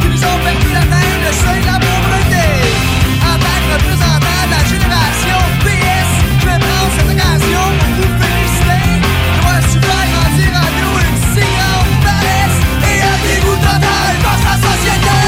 Qui nous ont la main, le seuil de la pauvreté. En tant que représentant de la génération PS, je vais prendre cette occasion pour vous féliciter. D'avoir su faire grandir en nous une si grande paresse et un dégoût total à la société.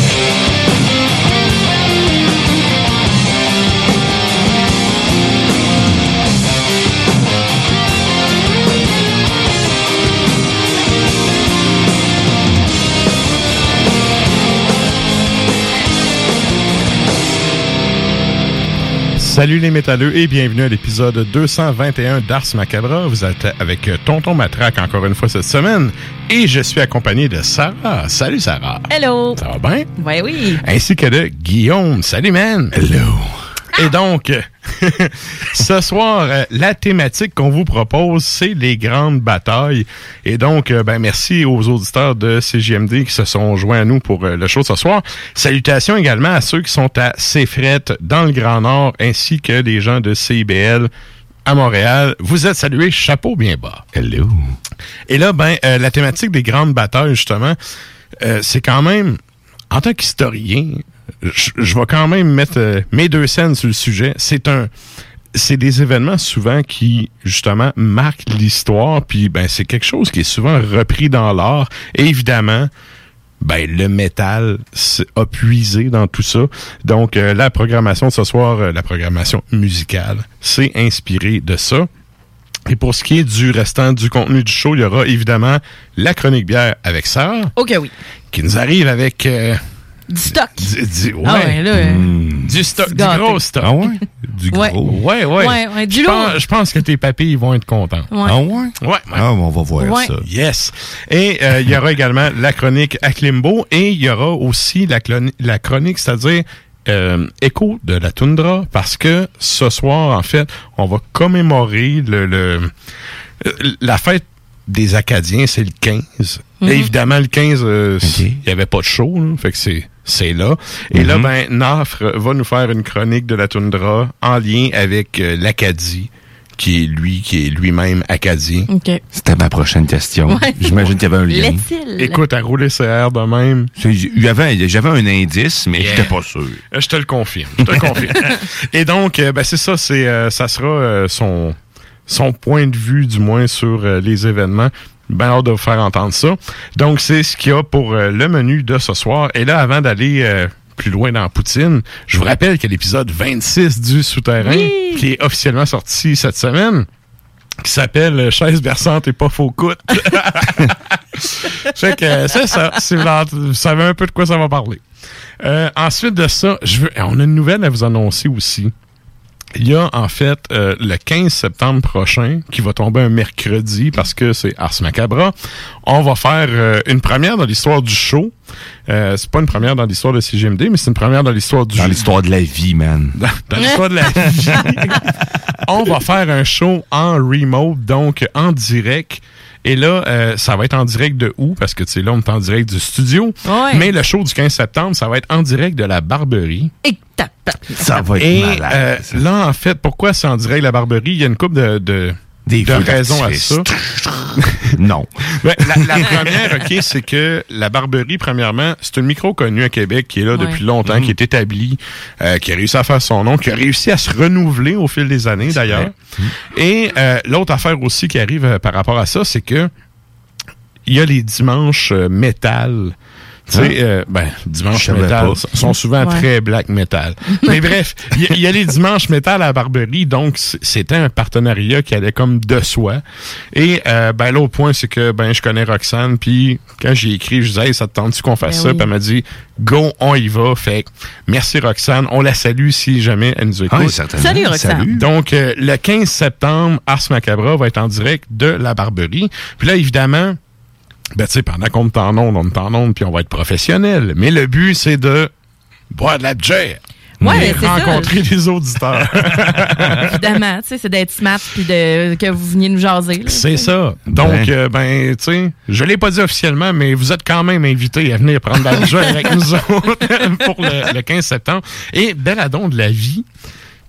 Salut les métalleux et bienvenue à l'épisode 221 d'Ars Macabra. Vous êtes avec Tonton Matraque encore une fois cette semaine et je suis accompagné de Sarah. Salut Sarah. Hello. Ça va bien? Ouais, oui. Ainsi que de Guillaume. Salut man. Hello. Et donc, ce soir, euh, la thématique qu'on vous propose, c'est les grandes batailles. Et donc, euh, ben merci aux auditeurs de CGMD qui se sont joints à nous pour euh, le show ce soir. Salutations également à ceux qui sont à Cefret, dans le Grand Nord, ainsi que les gens de CIBL à Montréal. Vous êtes salués, chapeau bien bas. Hello. Et là, ben, euh, la thématique des grandes batailles, justement, euh, c'est quand même, en tant qu'historien, je je vais quand même mettre euh, mes deux scènes sur le sujet. C'est un, c'est des événements souvent qui justement marquent l'histoire, puis ben c'est quelque chose qui est souvent repris dans l'art. Et évidemment, ben le métal a puisé dans tout ça. Donc euh, la programmation de ce soir, euh, la programmation musicale, c'est inspiré de ça. Et pour ce qui est du restant du contenu du show, il y aura évidemment la chronique bière avec Sarah, Ok, oui. qui nous arrive avec euh, Du stock. du, du- ouais, Ah ouais, là. euh, du stock, du gros stock. Ah ouais? Du gros. Ouais. Ouais, ouais. Ouais, ouais, du je, lourd. pense, je pense que tes papilles vont être contents. Ouais. Ah ouais? Ouais, ouais. Ah, on va voir Ouais. ça. Yes. Et euh, il y aura également la chronique à Klimbo et il y aura aussi la, la chronique, c'est-à-dire euh, écho de la toundra parce que ce soir, en fait, on va commémorer le, le- euh, la fête des Acadiens, c'est le 15. Mhm. Et évidemment, le 15, euh, il y avait pas de show, là, fait que c'est c'est là. Et là, Mhm. ben, Nafre va nous faire une chronique de la toundra en lien avec euh, l'Acadie, qui est lui, qui est lui-même acadien. C'était ma prochaine question. Ouais. J'imagine qu'il y avait un lien. Écoute, à rouler ses airs de même. J'avais un indice, mais Yeah. j'étais pas sûr. Euh, Je te le confirme. Je te le confirme. Et donc, euh, ben, c'est ça, c'est, euh, ça sera euh, son, son point de vue, du moins, sur euh, les événements. Ben hâte de vous faire entendre ça. Donc, c'est ce qu'il y a pour euh, le menu de ce soir. Et là, avant d'aller euh, plus loin dans Poutine, je vous rappelle que l'épisode 26 du Souterrain, Oui. qui est officiellement sorti cette semaine, qui s'appelle euh, Chaise berçante et pas faux coude. fait que c'est ça. Si vous, savez un peu de quoi ça va parler. Euh, ensuite de ça, je veux, on a une nouvelle à vous annoncer aussi. Il y a en fait euh, le 15 septembre prochain, qui va tomber un mercredi parce que c'est Ars Macabra. On va faire euh, une première dans l'histoire du show. Euh, c'est pas une première dans l'histoire de CGMD, mais c'est une première dans l'histoire du Dans l'histoire de la vie, man. dans, dans l'histoire de la vie. on va faire un show en remote, donc en direct. Et là, euh, ça va être en direct de où? Parce que, tu sais, là, on est en direct du studio. Ouais. Mais le show du 15 septembre, ça va être en direct de la Barberie. Et tape, tape. Ça va être Et malade. euh, là, en fait, pourquoi c'est en direct de la Barberie? Il y a une couple de, de, Des de feux raisons à ça. non. Ben, la, la première, OK, c'est que la Barberie, premièrement, c'est un micro connu à Québec qui est là Ouais. depuis longtemps, qui est établi, euh, qui a réussi à faire son nom, qui a réussi à se renouveler au fil des années, d'ailleurs. Et euh, l'autre affaire aussi qui arrive euh, par rapport à ça, c'est que il y a les dimanches euh, métal. Tu sais, euh, ben, dimanche métal pas. sont souvent Ouais. très black metal. Mais bref, il y, a- il y a les dimanches métal à la Barberie, donc c'était un partenariat qui allait comme de soi. Et euh, ben l'autre point, c'est que ben je connais Roxane, puis quand j'ai écrit, je disais hey, ça te tente-tu qu'on fasse Ben ça? oui. Puis elle m'a dit go, on y va. Fait que merci Roxane, on la salue si jamais elle nous écoute. Ah, oui, certainement. Salut, Roxane. Salut. Donc, euh, le 15 septembre, Ars Macabra va être en direct de la Barberie. Puis là, évidemment, ben, tu sais, pendant qu'on est en onde, on est en onde, puis on va être professionnel. Mais le but, c'est de boire de la bière. Ouais, Et c'est ça. rencontrer des auditeurs. Évidemment, tu sais, c'est d'être smart puis de, que vous veniez nous jaser. c'est ça. Donc, Ben. euh, ben, tu sais, je l'ai pas dit officiellement, mais vous êtes quand même invités à venir prendre de la bière avec nous autres pour le, le 15 septembre. Et Belladon de la vie,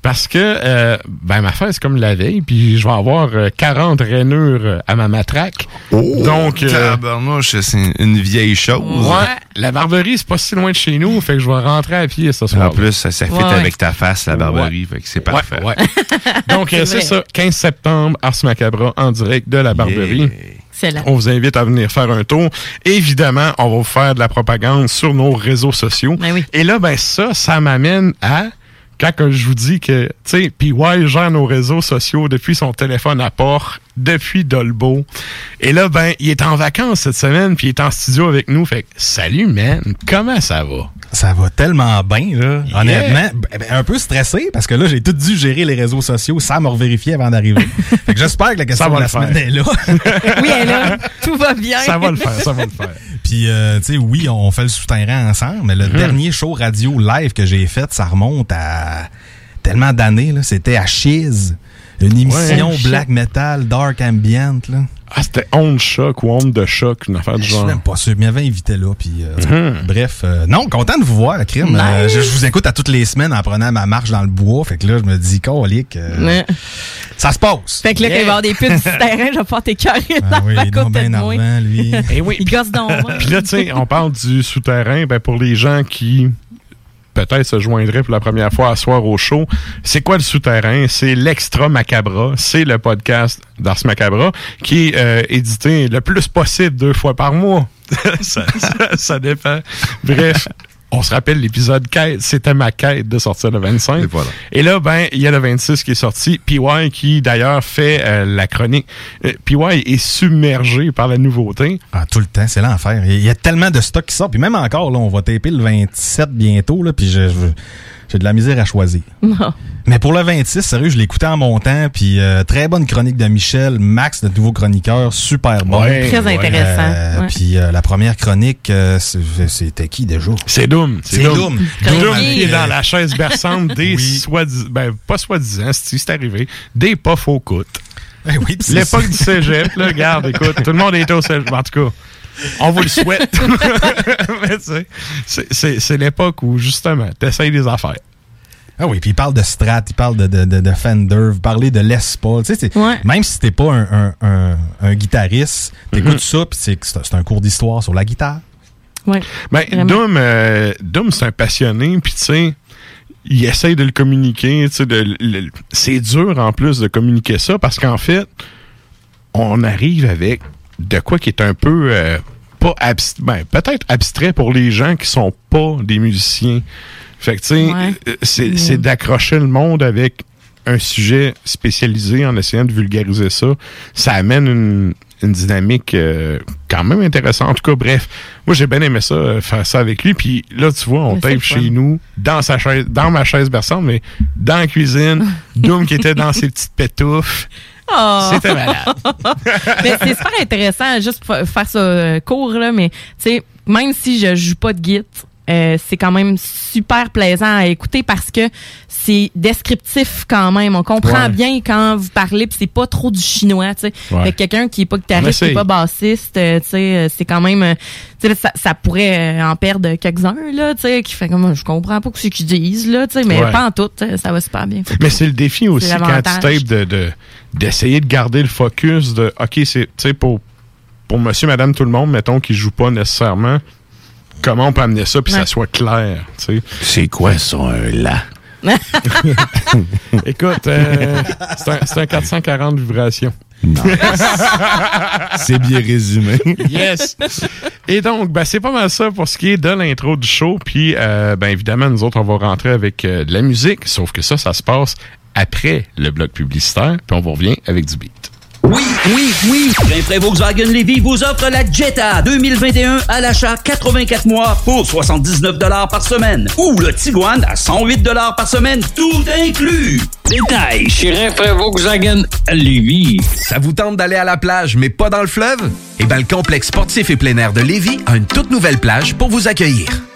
parce que, euh, ben, ma fête, c'est comme la veille, puis je vais avoir euh, 40 rainures euh, à ma matraque. Donc, euh, c'est une vieille chose. ouais, la barberie, c'est pas si loin de chez nous, fait que je vais rentrer à pied ce soir. En plus, ça, ça fit Ouais, avec ta face, la barberie. Fait que c'est parfait. Ouais, ouais. Donc, euh, C'est ça, 15 septembre, Ars Macabra en direct de la barberie. Yeah. Excellent. On vous invite à venir faire un tour. Évidemment, on va vous faire de la propagande sur nos réseaux sociaux. Ben oui. Et là, ben ça, ça m'amène à quand je vous dis que, tu sais, nos réseaux sociaux depuis son téléphone à port, depuis Dolbo. Et là, ben, il est en vacances cette semaine, puis il est en studio avec nous. Fait que, salut, man, comment ça va? Ça va tellement bien, là. Yeah. Honnêtement, ben, un peu stressé parce que là, j'ai tout dû gérer les réseaux sociaux sans me revérifier avant d'arriver. fait que j'espère que la question de la le faire. semaine est là. Oui, elle est là. Tout va bien. Ça va le faire, ça va le faire. Puis, euh, tu sais, oui, on fait le souterrain ensemble, mais le dernier show radio live que j'ai fait, ça remonte à tellement d'années, là. C'était à Chiz. Une émission Ouais. black metal, dark ambient, là. Ah, c'était Onde Choc ou Onde de Choc, une affaire du Je suis genre. même pas sûr. Il m'avait invité là. Puis, euh, Bref, euh, non, content de vous voir, Crime. Euh, je, je vous écoute à toutes les semaines en prenant ma marche dans le bois. Fait que là, je me dis, colique, euh, Ouais. ça se passe. Fait que là, quand il va y avoir des putes du terrain, je vais pas t'écœurer Ah oui, à non, côté de moi. lui. Eh oui, Il gosse donc. moi. Puis là, tu sais, on parle du souterrain, ben pour les gens qui peut-être se joindraient pour la première fois à soir au show, c'est quoi le souterrain? C'est l'extra macabra, c'est le podcast d'Ars Macabra qui est euh, édité le plus possible deux fois par mois. ça, ça, ça dépend. Bref. On se rappelle l'épisode quête, c'était ma quête de sortir le 25. Et voilà. Et là, ben, il y a le 26 qui est sorti. PY qui, d'ailleurs, fait euh, la chronique. Euh, PY est submergé par la nouveauté. Ah, tout le temps, c'est l'enfer. Il y a tellement de stocks qui sortent. Puis même encore, là, on va taper le 27 bientôt. Là, puis je, je, J'ai de la misère à choisir. Non. Mais pour le 26, sérieux, je l'écoutais en montant, puis euh, très bonne chronique de Michel, Max, notre nouveau chroniqueur, super bon. Ouais, Très ouais. intéressant, Euh, ouais. Puis euh, la première chronique, euh, c'était qui déjà? C'est Doom. C'est Doom. Doom Doom qui est dans la chaise berçante des soi-disant, ben pas soi-disant, si c'est arrivé, des pas faux coûtes. Oui, puis c'est L'époque du cégep, là, regarde, écoute, tout le monde est au cégep. En tout cas, on vous le souhaite. Mais tu sais, c'est- l'époque où, justement, t'essayes des affaires. Ah oui, puis il parle de Strat, il parle de, de, de, de Fender, vous parlez de Les Paul. Tu sais, c'est- Même si t'es pas un, un, un, un guitariste, t'écoutes Mhm. ça, puis c'est c'est c'est un cours d'histoire sur la guitare. Ouais. Ben. Doom, euh, Doom, c'est un passionné, puis tu sais, il essaye de le communiquer. C'est dur en plus de communiquer ça parce qu'en fait, on arrive avec de quoi qui est un peu euh, pas abs- ben, peut-être abstrait pour les gens qui sont pas des musiciens. Fait que tu sais, Ouais. euh, c'est Mm. c'est d'accrocher le monde avec un sujet spécialisé en essayant de vulgariser ça. Ça amène une, une dynamique euh, quand même intéressante. En tout cas, bref, moi j'ai bien aimé ça, euh, faire ça avec lui. Puis là, tu vois, on tape chez nous, dans sa chaise, dans ma chaise berçante, mais dans la cuisine, Doom qui était dans ses petites pétouffes. Oh. C'était malade. mais c'est super intéressant, juste pour fa- faire ça euh, court, là, mais tu sais, même si je joue pas de git, euh, c'est quand même super plaisant à écouter parce que c'est descriptif quand même. On comprend Ouais. bien quand vous parlez, puis c'est pas trop du chinois, tu sais. Ouais. Fait que quelqu'un qui est pas guitariste, qui est pas bassiste, euh, tu sais, euh, c'est quand même, euh, tu sais, ça, ça pourrait en perdre quelques-uns, là, tu sais, qui fait comme, je comprends pas ce qu'ils disent, là, tu sais, mais Ouais. pas en tout, ça va super bien. Mais c'est le défi aussi quand tu tapes de, de- d'essayer de garder le focus de OK, c'est tu sais pour pour monsieur, madame, tout le monde, mettons qui joue pas nécessairement, comment on peut amener ça puis Ouais. ça soit clair, tu sais. C'est quoi ça, un là? Écoute, euh, c'est un, c'est un 440 vibrations. C'est bien résumé. Yes. Et donc, ben, c'est pas mal ça pour ce qui est de l'intro du show. Puis, euh, ben, évidemment, nous autres, on va rentrer avec euh, de la musique. Sauf que ça, ça se passe après le bloc publicitaire. Puis, on vous revient avec du beat. Oui, oui, oui. Rainfray Volkswagen Levy vous offre la Jetta 2021 à l'achat 84 mois pour 79 par semaine. Ou le Tiguan à 108 par semaine, tout inclus. Détail chez Rainfray Volkswagen Lévis. Ça vous tente d'aller à la plage, mais pas dans le fleuve? Eh bien, le complexe sportif et plein air de Lévis a une toute nouvelle plage pour vous accueillir.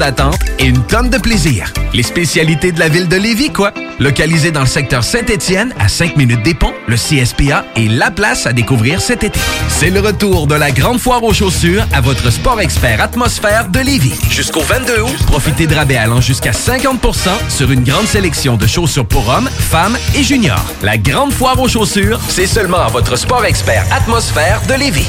d'attente et une tonne de plaisir. Les spécialités de la ville de Lévis, quoi. Localisé dans le secteur Saint-Étienne, à 5 minutes des ponts, le CSPA est la place à découvrir cet été. C'est le retour de la grande foire aux chaussures à votre sport expert atmosphère de Lévis. Jusqu'au 22 août, profitez de rabais allant jusqu'à 50% sur une grande sélection de chaussures pour hommes, femmes et juniors. La grande foire aux chaussures, c'est seulement à votre sport expert atmosphère de Lévis.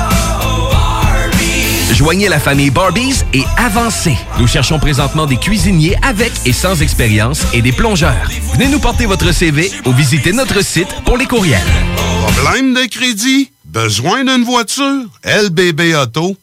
Joignez la famille Barbies et avancez. Nous cherchons présentement des cuisiniers avec et sans expérience et des plongeurs. Venez nous porter votre CV ou visitez notre site pour les courriels. Problème de crédit? Besoin d'une voiture? LBB Auto?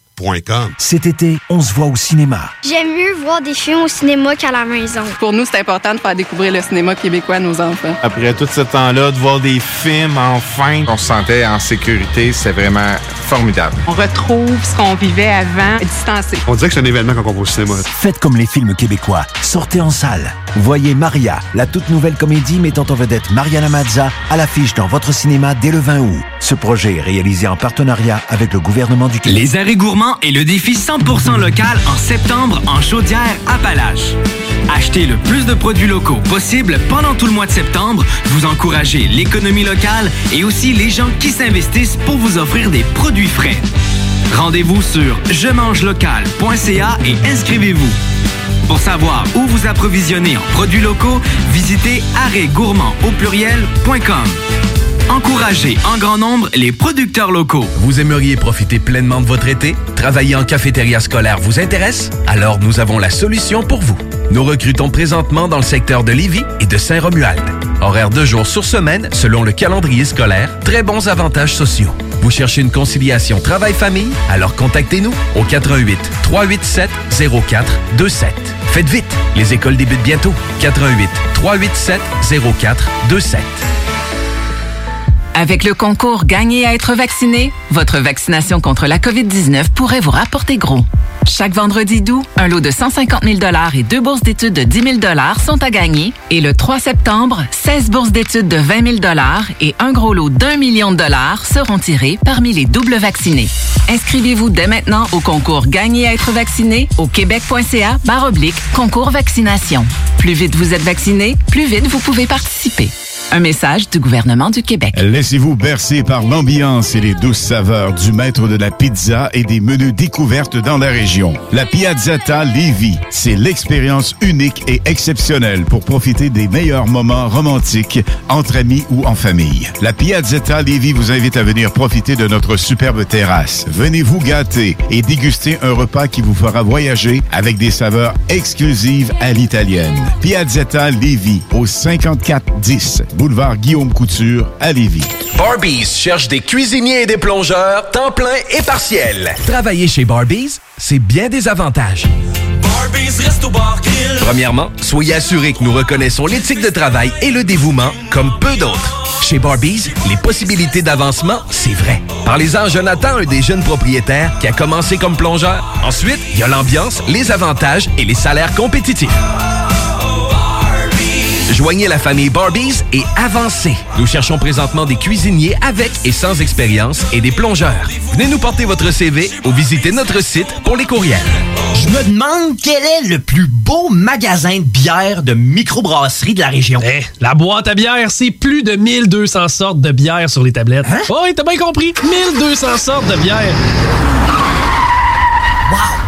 Cet été, on se voit au cinéma. J'aime mieux voir des films au cinéma qu'à la maison. Pour nous, c'est important de faire découvrir le cinéma québécois à nos enfants. Après tout ce temps-là, de voir des films, enfin, on se sentait en sécurité. C'est vraiment formidable. On retrouve ce qu'on vivait avant, distancé. On dirait que c'est un événement quand on va au cinéma. Faites comme les films québécois. Sortez en salle. Voyez Maria, la toute nouvelle comédie mettant en vedette Mariana Mazza à l'affiche dans votre cinéma dès le 20 août. Ce projet est réalisé en partenariat avec le gouvernement du Québec. Les arrêts gourmands et le défi 100% local en septembre en Chaudière-Appalaches. Achetez le plus de produits locaux possible pendant tout le mois de septembre. Vous encouragez l'économie locale et aussi les gens qui s'investissent pour vous offrir des produits frais. Rendez-vous sur je mange local.ca et inscrivez-vous. Pour savoir où vous approvisionner en produits locaux, visitez arrêtgourmand au pluriel.com. Encouragez en grand nombre les producteurs locaux. Vous aimeriez profiter pleinement de votre été? Travailler en cafétéria scolaire vous intéresse? Alors nous avons la solution pour vous. Nous recrutons présentement dans le secteur de Lévis et de Saint-Romuald. Horaire de jours sur semaine selon le calendrier scolaire, très bons avantages sociaux. Vous cherchez une conciliation travail-famille? Alors contactez-nous au 88 387 0427. Faites vite, les écoles débutent bientôt. 88 387 0427. Avec le concours Gagner à être vacciné, votre vaccination contre la COVID-19 pourrait vous rapporter gros. Chaque vendredi doux, un lot de 150 000 et deux bourses d'études de 10 000 sont à gagner. Et le 3 septembre, 16 bourses d'études de 20 000 et un gros lot d'un million de dollars seront tirés parmi les doubles vaccinés. Inscrivez-vous dès maintenant au concours Gagner à être vacciné au québec.ca concours vaccination. Plus vite vous êtes vacciné, plus vite vous pouvez participer. Un message du gouvernement du Québec. Laissez-vous bercer par l'ambiance et les douces saveurs du maître de la pizza et des menus découvertes dans la région. La Piazzetta Lévis, c'est l'expérience unique et exceptionnelle pour profiter des meilleurs moments romantiques entre amis ou en famille. La Piazzetta Lévis vous invite à venir profiter de notre superbe terrasse. Venez vous gâter et déguster un repas qui vous fera voyager avec des saveurs exclusives à l'italienne. Piazzetta Lévis au 5410 boulevard Guillaume Couture à Lévis. Barbies cherche des cuisiniers et des plongeurs, temps plein et partiel. Travailler chez Barbies, c'est bien des avantages. Premièrement, soyez assurés que nous reconnaissons l'éthique de travail et le dévouement comme peu d'autres. Chez Barbies, les possibilités d'avancement, c'est vrai. Parlez-en à Jonathan, un des jeunes propriétaires qui a commencé comme plongeur. Ensuite, il y a l'ambiance, les avantages et les salaires compétitifs. Joignez la famille Barbies et avancez. Nous cherchons présentement des cuisiniers avec et sans expérience et des plongeurs. Venez nous porter votre CV ou visitez notre site pour les courriels. Je me demande quel est le plus beau magasin de bière de microbrasserie de la région. Eh, la boîte à bière, c'est plus de 1200 sortes de bière sur les tablettes. Hein? Oh, oui, t'as bien compris. 1200 sortes de bière.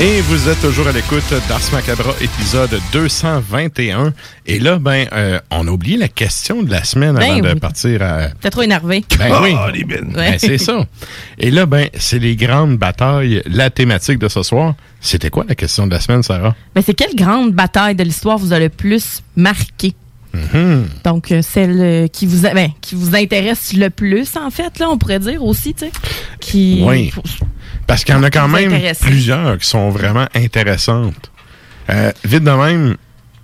Et vous êtes toujours à l'écoute d'Ars Macabra, épisode 221. Et là, ben, euh, on a oublié la question de la semaine Ben avant de oui. partir à... T'es trop énervé. Ben oui. Ouais. Ben, c'est ça. Et là, ben, c'est les grandes batailles. La thématique de ce soir, c'était quoi la question de la semaine, Sarah? Mais c'est quelle grande bataille de l'histoire vous a le plus marqué? Mhm. Donc, euh, celle euh, qui vous, a- ben, qui vous intéresse le plus, en fait, là, on pourrait dire aussi, tu sais. Qui... Oui. Parce qu'il y en a quand même plusieurs qui sont vraiment intéressantes. Euh, vite de même,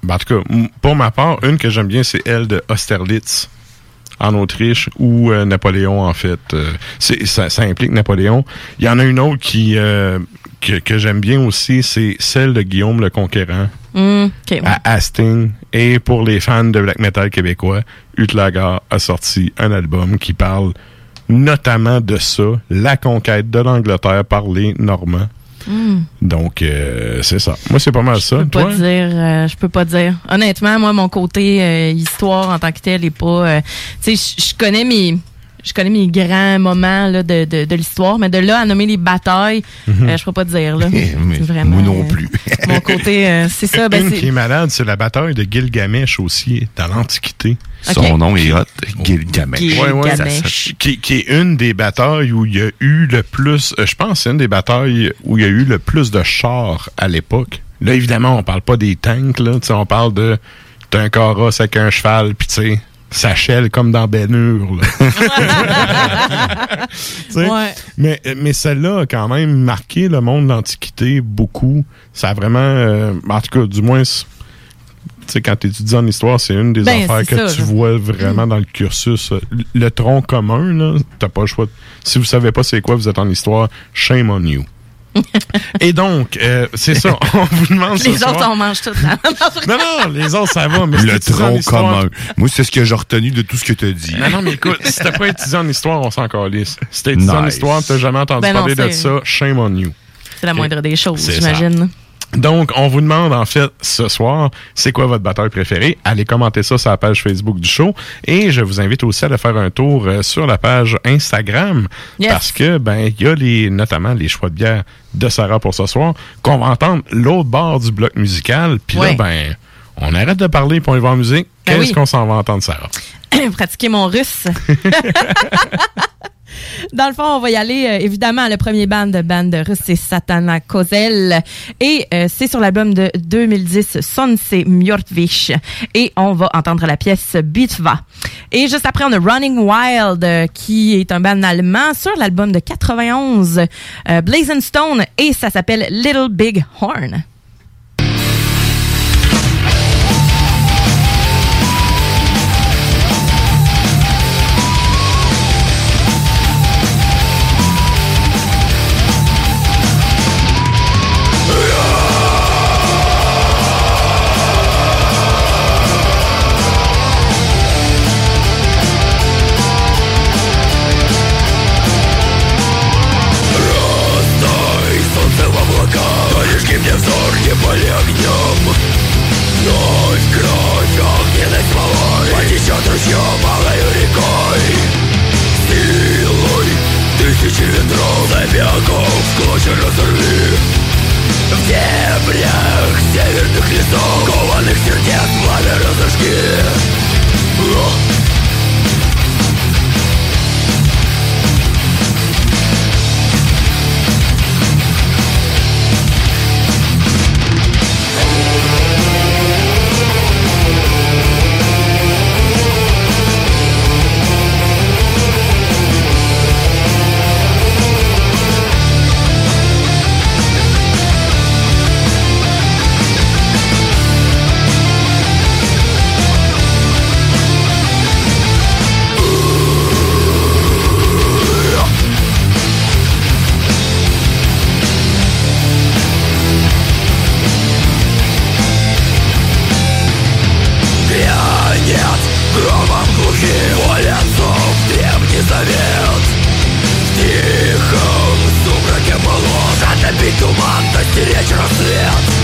ben, en tout cas, pour ma part, une que j'aime bien, c'est elle de Austerlitz en Autriche ou euh, Napoléon, en fait. Euh, c'est- ça, ça implique Napoléon. Il y en a une autre qui euh, que, que j'aime bien aussi, c'est celle de Guillaume le Conquérant ouais. à Hastings. Et pour les fans de black metal québécois, Utlagar a sorti un album qui parle notamment de ça, la conquête de l'Angleterre par les Normands. Hum. Donc, euh, c'est ça. Moi, c'est pas mal ça. Je peux pas dire, euh, je peux pas dire. Honnêtement, moi, mon côté euh, histoire en tant que tel est pas. tu sais, je connais mes. Je connais mes grands moments là, de, de, de l'histoire, mais de là à nommer les batailles, Mhm. euh, je peux pas te dire. Là. Vraiment, moi non euh, plus. mon côté, euh, c'est ça. Ben, Une c'est- qui est malade, c'est la bataille de Gilgamesh aussi, dans l'Antiquité. Son nom est hot, Gilgamesh. Ouais, ouais, Gilgamesh. ça- ça- qui, qui est une des batailles où il y a eu le plus, euh, je pense, que c'est une des batailles où il y a eu le plus de chars à l'époque. Là, évidemment, on parle pas des tanks, là, tu sais, on parle de t'as un carrosse avec un cheval, puis tu sais, ça chèle comme dans Ben Hur, Ouais. Mais, mais celle-là a quand même marqué le monde de l'Antiquité beaucoup. Ça a vraiment, euh, en tout cas, du moins, c'est- tu sais, quand tu étudies en histoire, c'est une des Ben, affaires que ça, tu là. vois vraiment dans le cursus. Le tronc commun, là, t'as pas le choix. Si vous savez pas c'est quoi, vous êtes en histoire, shame on you. Et donc, euh, c'est ça, on vous demande ce les autres, soir- on mange tout. là. Non, non, les autres, ça va. Mais Le en tronc commun. Moi, c'est ce que j'ai retenu de tout ce que tu as dit. Non, non, mais écoute, si t'as pas étudié en histoire, on s'en calisse. Si t'as étudié en Nice. histoire, t'as jamais entendu Ben non, parler de ça, shame on you. C'est la moindre des choses, j'imagine. Donc, on vous demande en fait ce soir, c'est quoi votre bataille préférée? Allez commenter ça sur la page Facebook du show. Et je vous invite aussi à aller faire un tour euh, sur la page Instagram. Yes. Parce que, ben, il y a les, notamment les choix de bière de Sarah pour ce soir, qu'on va entendre l'autre bord du bloc musical. Puis Ouais. là, ben, on arrête de parler pour y va en musique. Ben Qu'est-ce oui. qu'on s'en va entendre, Sarah? Pratiquer mon russe. Dans le fond, on va y aller. euh, évidemment, le premier band de band russe, c'est Satana Kozel. Et euh, c'est sur l'album de 2010, Sonse Mjortvich. Et on va entendre la pièce Bitva. Et juste après, on a Running Wild, euh, qui est un band allemand sur l'album de 91, euh, Blazing Stone. Et ça s'appelle Little Big Horn. Разорви. В дебрях северных лесов Затопить туман, достеречь рассвет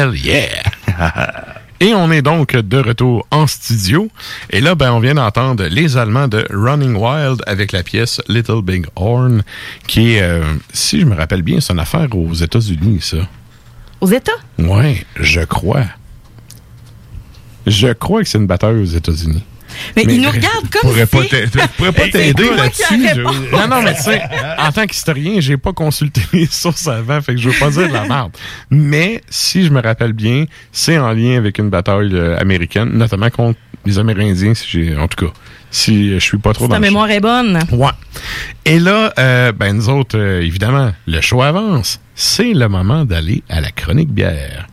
Hell yeah! Et on est donc de retour en studio. Et là, ben, on vient d'entendre les Allemands de Running Wild avec la pièce Little Big Horn, qui est, euh, si je me rappelle bien, c'est une affaire aux États-Unis, ça. Aux États? Ouais, je crois. Je crois que c'est une bataille aux États-Unis. Mais, ils nous regardent Je comme pourrais pas si- je pourrais pas t'aider là-dessus. je-. Non, non, mais tu sais, en tant qu'historien, j'ai pas consulté les sources avant, fait que je veux pas dire de la merde. Mais, si je me rappelle bien, c'est en lien avec une bataille euh, américaine, notamment contre les Amérindiens, si j'ai, en tout cas, si je suis pas trop Si dans ta mémoire est bonne. Ouais. Et là, euh, ben nous autres, euh, évidemment, le show avance. C'est le moment d'aller à la chronique bière.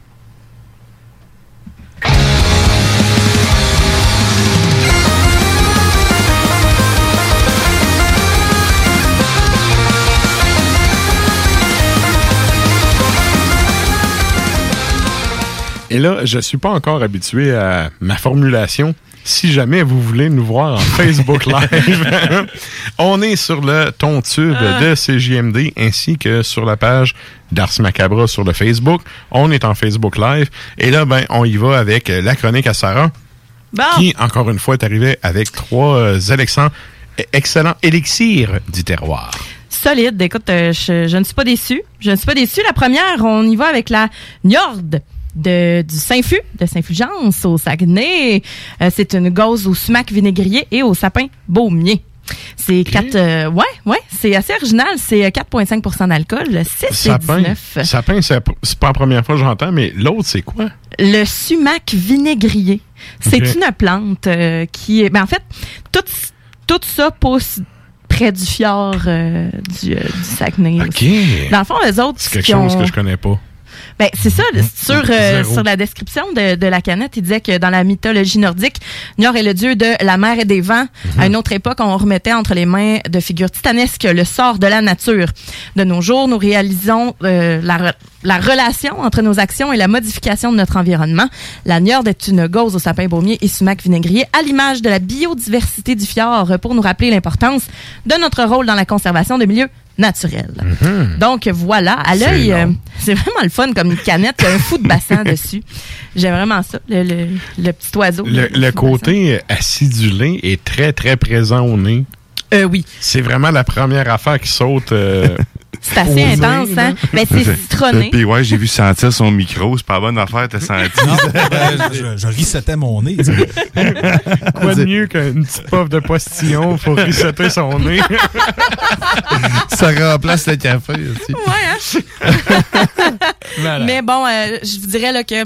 Et là, je suis pas encore habitué à ma formulation. Si jamais vous voulez nous voir en Facebook Live, on est sur le ton tube de CJMD ainsi que sur la page d'Ars Macabra sur le Facebook. On est en Facebook Live. Et là, ben, on y va avec la chronique à Sarah, Bon. qui, encore une fois, est arrivée avec trois euh, élections- excellents élixirs du terroir. Solide. Écoute, euh, je, je ne suis pas déçue. Je ne suis pas déçue. La première, on y va avec la Niord de, du Saint-Fu, de Saint-Fulgence au Saguenay. Euh, c'est une gauze au sumac vinaigrier et au sapin baumier. C'est 4... euh, ouais, ouais, c'est assez original. C'est euh, 4,5 d'alcool, 6 et Sapin, 19. sapin c'est pas la première fois que j'entends, mais l'autre, c'est quoi? Le sumac vinaigrier. C'est Ok. une plante euh, qui est. Ben, en fait, tout, tout ça pousse près du fjord euh, du, euh, du Saguenay. OK. aussi. Dans le fond, les autres. C'est quelque qui ont- chose que je connais pas. Ben, c'est ça, sur, euh, sur la description de, de la canette, il disait que dans la mythologie nordique, Nior est le dieu de la mer et des vents. À une autre époque, on remettait entre les mains de figures titanesques le sort de la nature. De nos jours, nous réalisons euh, la, la relation entre nos actions et la modification de notre environnement. La Niord est une gauze au sapin baumier et sumac vinaigrier à l'image de la biodiversité du fjord pour nous rappeler l'importance de notre rôle dans la conservation des milieux naturels. Donc voilà, à l'œil, euh, c'est vraiment le fun comme une canette, un fou de bassin dessus. J'aime vraiment ça, le, le- le petit oiseau. Le, le côté acidulé est très, très présent au nez. Euh, oui. C'est vraiment la première affaire qui saute. euh, C'est assez au intense, hein? Mais c'est citronné. Puis ouais, j'ai vu sentir son micro. C'est pas la bonne affaire, t'as senti. Ben, je, je rissettais mon nez. Quoi de mieux qu'une petite puff de postillon pour resetter son nez? Ça remplace le café aussi. Ouais, hein? Mais bon, euh, je vous dirais là, que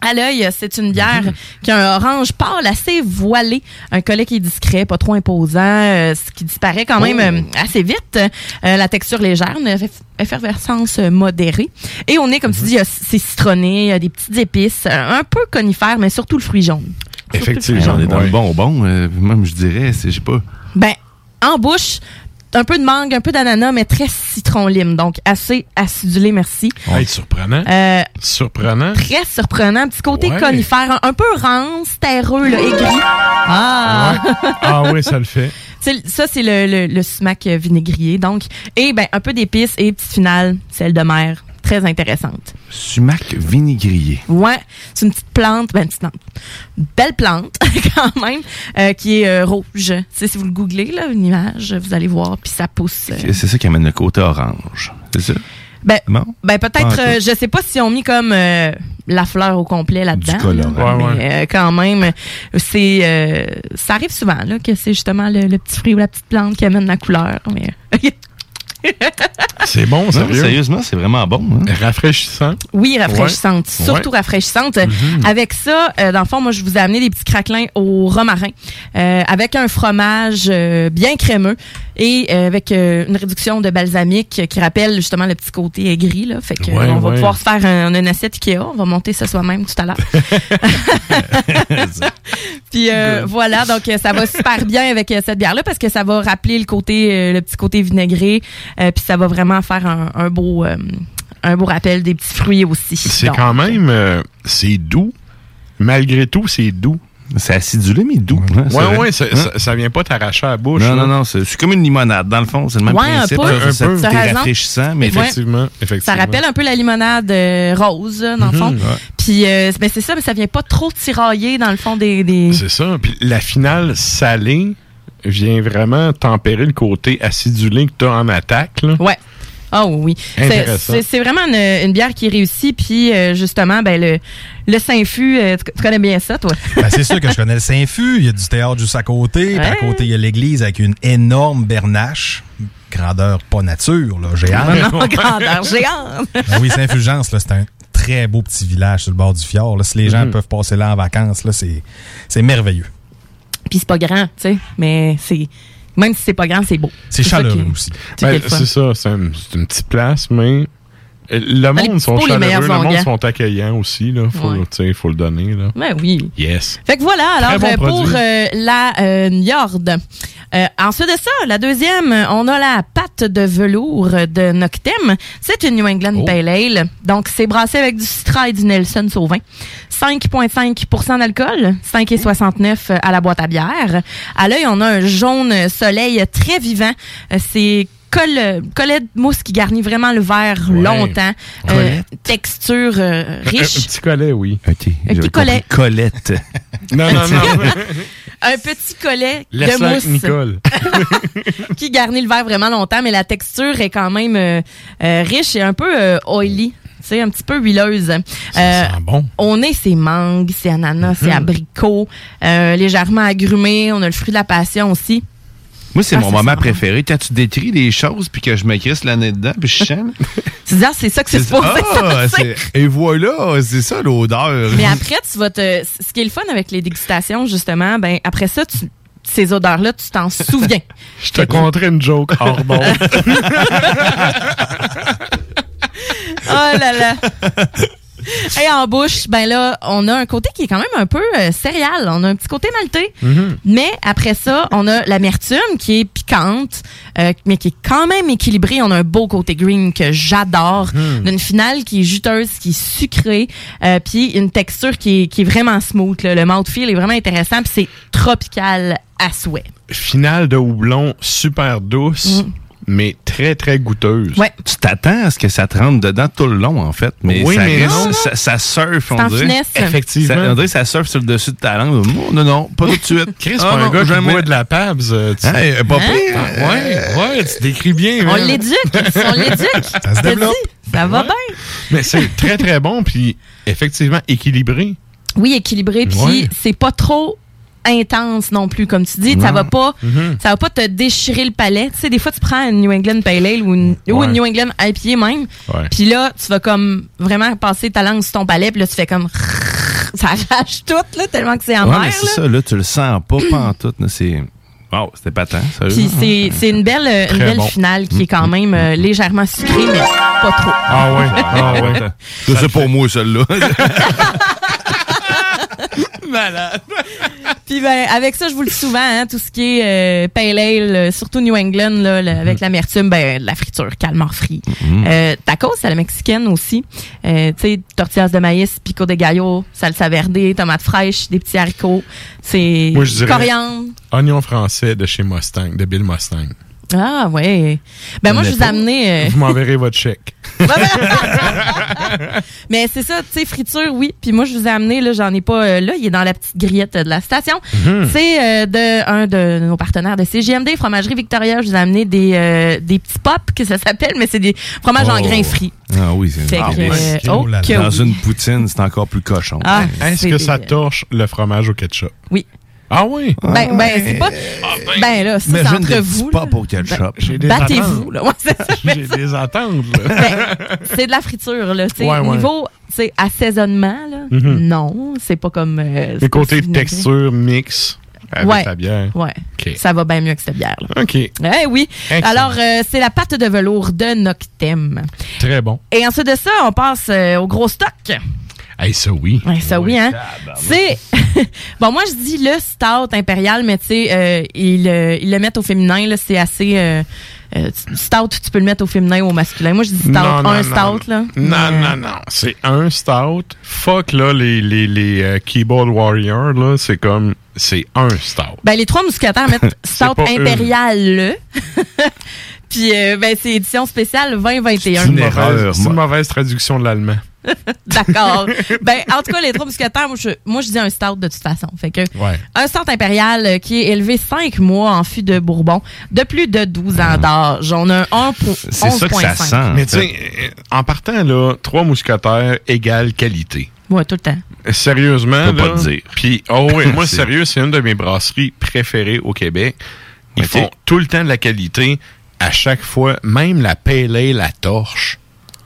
à l'œil, c'est une bière qui a un orange pâle assez voilé, un collet qui est discret, pas trop imposant, euh, ce qui disparaît quand même euh, assez vite. Euh, la texture légère, une eff- effervescence modérée. Et on est, comme tu dis, il y a- c'est citronné, il y a des petites épices, un peu conifères, mais surtout le fruit jaune. Effectivement. On est dans le bon bon. euh, même, je dirais, c'est, je sais pas. Ben, en bouche, un peu de mangue, un peu d'ananas, mais très citron-lime. Donc, assez acidulé, merci. Hey, surprenant. Euh, surprenant. très surprenant. Petit côté Ouais. conifère, un, un peu rance, terreux, là, aigri. Ah! Ah oui, ça le fait. C'est- ça, c'est le, le, le sumac euh, vinaigrier. Donc, et ben, un peu d'épices et petite finale, celle de mer. Très intéressante. Sumac vinaigrier. Ouais, c'est une petite plante, ben une petite plante, une belle plante quand même, euh, qui est euh, rouge. Si vous le googlez, là, une image, vous allez voir, puis ça pousse. euh, C'est ça qui amène le côté orange. C'est ça? Ben, Non? ben peut-être, Ah, ok. euh, je sais pas si on mis comme euh, la fleur au complet là-dedans. là, Ouais, mais, euh, quand même, c'est euh, ça arrive souvent là que c'est justement le, le petit fruit ou la petite plante qui amène la couleur. Mais C'est bon, Non, sérieux? sérieusement, c'est vraiment bon. hein. Rafraîchissant. oui, rafraîchissante, Ouais. surtout Ouais. rafraîchissante. Mhm. Avec ça, euh, dans le fond, moi je vous ai amené des petits craquelins au romarin euh, avec un fromage euh, bien crémeux et euh, avec euh, une réduction de balsamique qui rappelle justement le petit côté aigri là. Fait que Ouais, on va ouais. pouvoir se faire un, une assiette Ikea. On va monter ça soi-même tout à l'heure. Puis euh, voilà, donc ça va super bien avec cette bière-là parce que ça va rappeler le côté, le petit côté vinaigré, euh, puis ça va vraiment faire un, un beau, euh, un beau rappel des petits fruits aussi. C'est quand même, c'est doux. Malgré tout, c'est doux. C'est acidulé, mais doux. hein, c'est Ouais, ça, Hein? ça, ça vient pas t'arracher à la bouche. Non, là. non, non, c'est c'est comme une limonade. Dans le fond, c'est le même Ouais, un principe. peu. Un ça- peu. C'est raison. rafraîchissant, mais Ouais. Effectivement, effectivement. Ça rappelle un peu la limonade euh, rose, là, dans le fond. Mhm, ouais. Puis, euh, ben, c'est ça, mais ça vient pas trop tirailler dans le fond des. des... C'est ça. Puis la finale salée vient vraiment tempérer le côté acidulé que tu as en attaque. Là. Ouais. Ah oui, oui. C'est- vraiment une, une bière qui réussit. Puis, euh, justement, ben, le, le Saint-Fu, euh, tu, tu connais bien ça, toi? Ben, c'est sûr que je connais le Saint-Fu. Il y a du théâtre juste à côté. Puis à Ouais. côté, il y a l'église avec une énorme bernache. Grandeur pas nature, là, géante. Non, non, grandeur géante. Ben oui, Saint-Fulgence, c'est un très beau petit village sur le bord du fjord. Là. Si les gens Mhm. peuvent passer là en vacances, c'est merveilleux. Puis, c'est pas grand, tu sais, mais c'est. Même si c'est pas grand, c'est beau. C'est chaleureux qui- aussi. c'est Ben, le ça, c'est un- c'est une petite place, mais euh, le les monde sont chaleureux, le monde sont accueillants aussi. Il faut, Ouais. faut le donner. Là. Ben oui. Yes. Fait que voilà, alors bon euh, pour euh, la euh, Njord. Ensuite de ça, la deuxième, on a la pâte de velours de Noctem. C'est une New England Oh. Pale Ale. Donc, c'est brassé avec du Citra et du Nelson Sauvin. 5,5% d'alcool, 5,69% à la boîte à bière. À l'œil, on a un jaune soleil très vivant. Euh, C'est colle, collet de mousse qui garnit vraiment le verre Ouais. longtemps. Euh, texture euh, Un, un riche. petit collet, oui. Un petit collet. Colette. Non, non, non. un petit collet Laisse de mousse Nicole. qui garnit le verre vraiment longtemps, mais la texture est quand même euh, euh, riche et un peu euh, oily. C'est un petit peu huileuse. Euh, bon. On est c'est mangue, c'est ananas, c'est Mhm. abricot, euh, légèrement agrumé. On a le fruit de la passion aussi. Moi, c'est Ah, mon moment préféré. Quand tu décris des choses puis que je me crisse l'année dedans puis je chante. Tu dis, ah, c'est ça que c'est supposé Ah, et voilà, c'est ça l'odeur. Mais après, tu vas te. Ce qui est le fun avec les dégustations, justement, ben après ça, tu- ces odeurs-là, tu t'en souviens. Je te conterai une joke hors. Oh là là. Et en bouche, ben là, on a un côté qui est quand même un peu euh, céréal. On a un petit côté maltais. Mhm. Mais après ça, on a l'amertume qui est piquante, euh, mais qui est quand même équilibrée. On a un beau côté green que j'adore. On a Une finale qui est juteuse, qui est sucrée, euh, puis une texture qui est, qui est vraiment smooth. là. Le mouthfeel est vraiment intéressant, puis c'est tropical à souhait. Finale de houblon super douce, mais très, très goûteuse. Ouais. Tu t'attends à ce que ça te rentre dedans tout le long, en fait. Mais Oui, ça, mais reste- non, non. ça, ça surfe, on dirait. finesse. Effectivement. Ça, on dirait ça surfe sur le dessus de ta langue. Oh, non, non, pas tout de suite. Chris, Ah, pour un gars qui boit de la Pabs, euh, tu... Hey, euh, pas Hein? pire. Ah, ouais, ouais, tu décris bien. On l'éduque, on l'éduque. Ça se développe. Ça va Ouais. bien. Mais c'est très, très bon, puis effectivement équilibré. Oui, équilibré, puis Ouais. c'est pas trop intense non plus comme tu dis ça va pas Mhm. ça va pas te déchirer le palais tu sais des fois tu prends une New England Pale Ale ou une, ou Ouais. une New England IPA même puis là tu vas comme vraiment passer ta langue sur ton palais puis là tu fais comme ça arrache tout là tellement que c'est amer Ouais, c'est là. ça, là, tu le sens pas, pas en tout. C'est. Wow, c'était patent, sérieux. puis c'est c'est une belle euh, une belle bon. finale qui est quand même euh, légèrement sucrée mais pas trop Ah ouais, ah ouais. Ça, c'est pour moi, celle-là. Malade. Puis ben, avec ça, je vous le dis souvent, hein, tout ce qui est euh, pale ale, euh, surtout New England, là, le- avec l'amertume, ben, de la friture, calmar frit. Euh, tacos à la mexicaine aussi. Euh, tu sais, tortillas de maïs, pico de gallo, salsa verde, tomates fraîches, des petits haricots. C'est coriandre. Oignon français de chez Mustang, de Bill Mustang. Ah, ouais. Ben, moi, je vous ai amené... euh, Vous m'enverrez votre chèque. Mais c'est ça, tu sais, friture, oui. Puis moi, je vous ai amené, là, j'en ai pas euh, là, il est dans la petite grillette euh, de la station. Mhm. C'est euh, de un de nos partenaires de CGMD, Fromagerie Victoria. Je vous ai amené des, euh, des petits pops, que ça s'appelle, mais c'est des fromages en Oh. grains frits. Ah oui, c'est ah, que, euh, oh Dans oui. une poutine, c'est encore plus cochon. Ah, Est-ce que ça torche le fromage au ketchup? Oui. Ah oui? Ben, ben, c'est pas. Ben là, ça, c'est entre des vous. là. pas pour ketchup. J'ai des Battez-vous, là. J'ai des attentes, là. Ben, c'est de la friture, là. Niveau, assaisonnement, là. Mhm. Non, c'est pas comme. euh, de vinaigré. texture mix avec Ouais. la bière. Ouais. OK. Ça va bien mieux que cette bière-là. OK. Eh oui. Excellent. Alors, euh, c'est la pâte de velours de Noctem. Très bon. Et ensuite de ça, on passe euh, au gros stock. Hey, ça oui. Ouais, ça oui, hein. C'est bon, moi je dis le stout impérial, mais tu sais, euh, ils, euh, ils le mettent au féminin là, c'est assez, euh, euh, stout, tu peux le mettre au féminin ou au masculin. Moi, je dis stout, Non, non, un non, stout, là. Non, non, non. C'est un stout. Fuck, là, les, les, les euh, keyboard warriors, là, c'est comme, c'est un stout. Ben, les trois mousquetaires mettent stout impérial, là. Puis, euh, ben, c'est édition spéciale 2021. C'est une, mauvaise, c'est une mauvaise traduction de l'allemand. D'accord. ben, en tout cas, les trois mousquetaires, moi je, moi, je dis un stout de toute façon. Fait que, Ouais. un stout impérial euh, qui est élevé 5 mois en fût de Bourbon, de plus de 12 ans d'âge. On a un 1 pour C'est ça que ça 11,5. sent. Mais tu sais, euh, en partant, là, trois mousquetaires égale qualité. Ouais, tout le temps. Sérieusement, Faut pas là. te dire. Puis, oh oui, moi, C'est- sérieux, c'est une de mes brasseries préférées au Québec. Ils font tout le temps de la qualité à chaque fois, même la pale ale, la torche.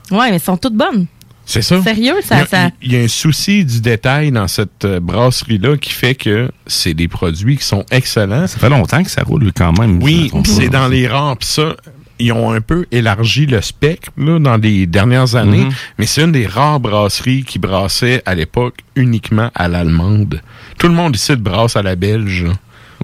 Ouais, mais elles sont toutes bonnes. C'est ça. Sérieux, Il y, ça, a, ça... il y a un souci du détail dans cette euh, brasserie-là qui fait que c'est des produits qui sont excellents. Ça fait longtemps que ça roule quand même. Oui, c'est dans les rares. Pis ça, ils ont un peu élargi le spectre là, dans les dernières années, Mhm. mais c'est une des rares brasseries qui brassait à l'époque uniquement à l'allemande. Tout le monde ici brasse à la belge. là,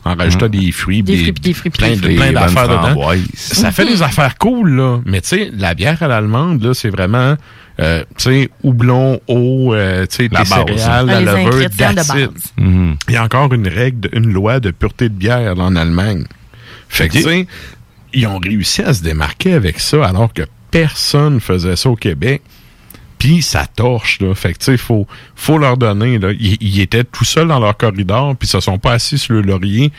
En rajoutant des fruits, Des fruits, des fruits, plein, de- d'affaires dedans. Ça fait des affaires cool, là. Mais tu sais, la bière à l'allemande, là, c'est vraiment, euh, tu sais, houblon, eau, euh, tu sais, La des base, céréales, hein. la levure. Mhm. Il y a encore une règle, de- une loi de pureté de bière là, en Allemagne. Fait que, tu sais, ils ont réussi à se démarquer avec ça alors que personne faisait ça au Québec. Puis ça torche, là. Fait que, tu sais, faut, faut leur donner, là. Ils, ils étaient tout seuls dans leur corridor, puis ils se sont pas assis sur le laurier.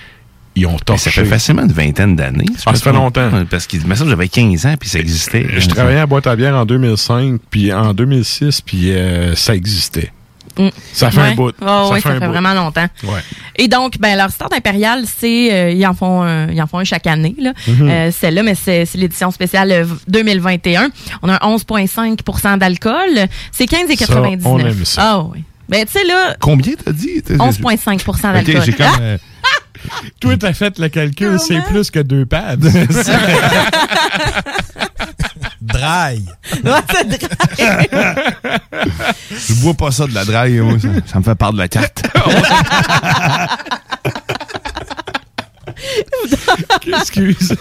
Ils ont Mais torché. ça fait facilement une vingtaine d'années. Ah, ça fait longtemps. Parce qu'il me semble que j'avais 15 ans puis ça existait. Je travaillais à Boîte à bière en 2005, puis en 2006, puis euh, ça existait. Mm. Ça fait Ouais. un bout. Oh, oui, ça, un fait bout. vraiment longtemps. Ouais. Et donc, ben, leur start impérial, c'est, euh, ils en font un, ils en font un chaque année, là. Mhm. Euh, celle-là, mais c'est, c'est l'édition spéciale euh, 2021. On a un 11,5 d'alcool. C'est 15,99. Ça, on aime ça. Ah oui. Ben, tu sais, là, Combien t'as dit? T'as- 11,5 d'alcool. Ok, j'ai comme. Ah! euh, Toi, t'as fait le calcul, c'est plus que deux pads. Dry. Ouais, c'est dry. Je bois pas ça de la draille, moi. Ça, ça me fait part de la carte. Excuse.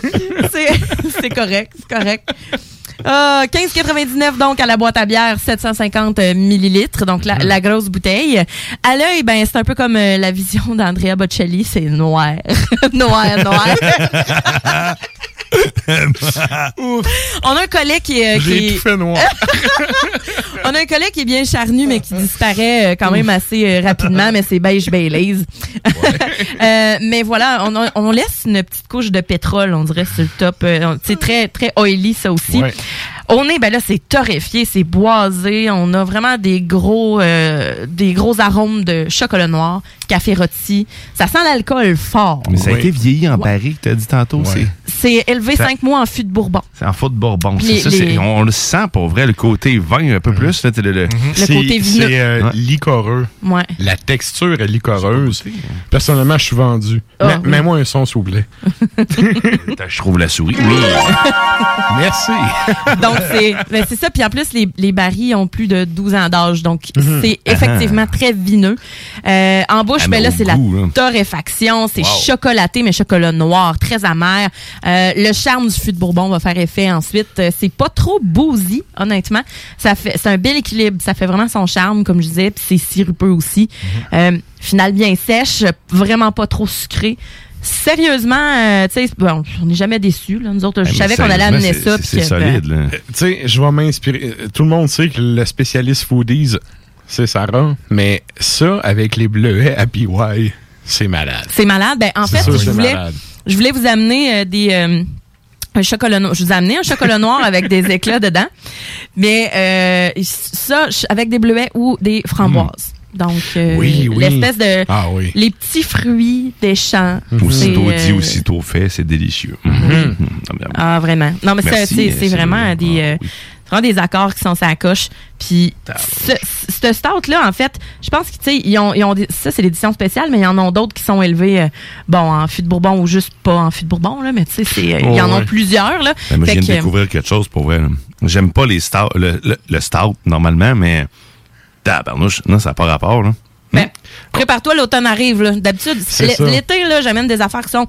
c'est, c'est correct, c'est correct. Euh, 15,99 donc à la boîte à bière, 750 millilitres, donc la, la grosse bouteille. À l'œil, ben c'est un peu comme euh, la vision d'Andrea Bocelli, c'est noir, noir, noir. On a un collet qui est, qui J'ai est- tout fait noir. on a un collet qui est bien charnu, mais qui disparaît euh, quand même assez euh, rapidement, mais c'est beige Baileys. Euh, mais voilà, on, a- on laisse une petite couche de pétrole, on dirait, sur le top. Euh, c'est très, très oily, ça aussi. Ouais. On est, ben là, c'est torréfié, c'est boisé. On a vraiment des gros, euh, des gros arômes de chocolat noir, café rôti. Ça sent l'alcool fort. Mais ça a Oui. été vieilli en barrique, t'as dit tantôt. Ouais. C'est élevé Ça- cinq mois en fût de Bourbon. c'est en faute de Bourbon. Les- C'est ça, c'est- les- on le sent pour vrai, le côté vin un peu plus. Là, le, le- C'est- côté vineux. C'est euh, Ouais. licoreux. Ouais. La texture est licoreuse. Personnellement, je suis vendu. Ah. Mets-moi un son, s'il vous plaît. Je trouve la souris. Oui. Merci. Donc, c'est ben, c'est ça. Puis en plus, les, les barils ont plus de 12 ans d'âge. Donc, Mhm. c'est effectivement très vineux. Euh, en bouche, Ah, ben mais là, au c'est la là. torréfaction. C'est Wow. chocolaté, mais chocolat noir, très amer. Euh, le charme du fût de Bourbon va faire effet ensuite. Euh, C'est pas trop boozy, honnêtement. Ça fait, c'est un bel équilibre. Ça fait vraiment son charme, comme je disais. Puis c'est sirupeux aussi. Mhm. Euh, final bien sèche, vraiment pas trop sucré. Sérieusement, euh, tu sais, bon, on n'est jamais déçus. Là. Nous autres, je mais savais qu'on allait amener c'est- ça. c'est- ben, solide. Euh, tu sais, je vais m'inspirer. Euh, Tout le monde sait que le spécialiste foodies, c'est Sarah. Mais ça, avec les bleuets à PY, c'est malade. C'est malade. Ben, en fait, sûr je voulais, malade. je voulais vous amener euh, des euh, un chocolat noir. Je vous ai amené un chocolat noir avec des éclats dedans, mais euh, ça avec des bleuets ou des framboises. Donc, euh, Oui, oui. l'espèce de Ah oui. les petits fruits des champs. Aussitôt C'est, dit, euh, aussitôt fait, c'est délicieux. Mhm. Ah, vraiment. Non, mais c'est- euh, vraiment des, ah, euh, vraiment des accords qui sont sur la coche. Puis, ce, ce stout-là, en fait, je pense que, tu sais, ils ont, ils ont des- ça, c'est l'édition spéciale, mais il y en a d'autres qui sont élevés, euh, bon, en fût de Bourbon ou juste pas en fût de Bourbon, là, mais tu sais, c'est, euh, il y en a ouais. plusieurs, là. Ben, moi, je viens de découvrir quelque chose pour vrai. J'aime pas les stout, le, le, le stout normalement, mais tabarnouche, non, ça n'a pas rapport. Là. ben, prépare-toi, l'automne arrive, là. D'habitude, l'été, là, j'amène des affaires qui sont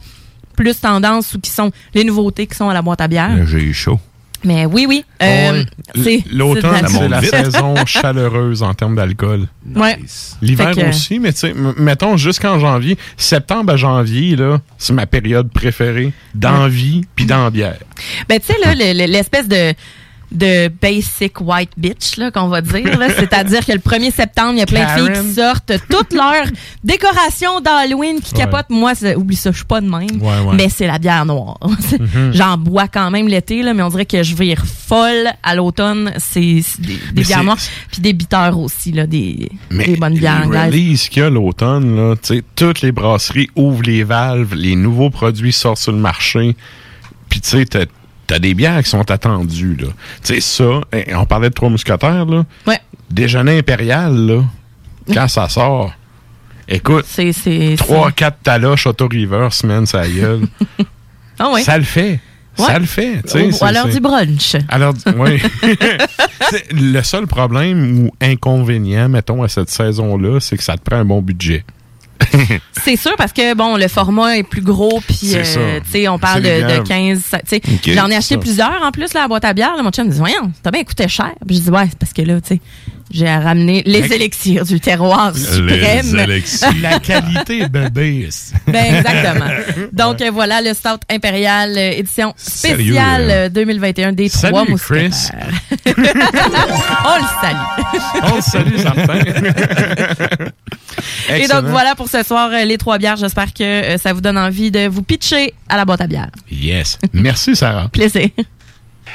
plus tendance ou qui sont les nouveautés qui sont à la boîte à bière. J'ai eu chaud. Mais oui, oui. euh, c'est- L'automne, c'est la saison chaleureuse en termes d'alcool. Ouais. L'hiver que- aussi, mais tu sais, mettons jusqu'en janvier, septembre à janvier, là, c'est ma période préférée d'envie puis d'ambière. Ben, tu sais, là, le- le- l'espèce de de basic white bitch là qu'on va dire c'est-à-dire que le 1er septembre il y a plein de filles qui sortent toutes leurs décorations d'Halloween qui Ouais. capotent. Moi oublie ça je suis pas de même. Ouais, ouais. mais c'est la bière noire. Mhm. j'en bois quand même l'été là mais on dirait que je vire folle à l'automne. C'est des, bières noires. Puis des bitters aussi là des, Mais des bonnes bières anglaises. releases qu'il y a l'automne, là, toutes les brasseries ouvrent les valves, les nouveaux produits sortent sur le marché. Puis tu sais, t'as as des bières qui sont attendues, là. Tu sais, ça, eh, on parlait de Trois Mousquetaires, là. Ouais. Déjeuner impérial, là, quand ça sort. Écoute, c'est c'est 3-4 taloches auto-river, semaine, ça gueule. ah ouais Ça le fait. Ça Ouais. le fait. Ou- à l'heure du brunch alors, oui. Le seul problème ou inconvénient, mettons, à cette saison-là, c'est que ça te prend un bon budget. C'est sûr parce que bon le format est plus gros puis euh, tu sais on parle de, de légal. 15 ça- tu sais Ok. j'en ai acheté plusieurs en plus là à la boîte à bière là, mon chum me dit voyons t'as bien coûté cher puis je dis ouais c'est parce que là tu sais j'ai ramené les élixirs du terroir suprême La qualité est bébé. ben exactement donc euh, voilà le Stout Impérial euh, édition spéciale là. euh, 2021 des Salut, trois Chris. mousquetaires on le salue On le salue, certain. Et Excellent. donc voilà pour ce soir euh, les trois bières. J'espère que euh, ça vous donne envie de vous pitcher à la boîte à bière. Yes. Merci, Sarah. Plaisir.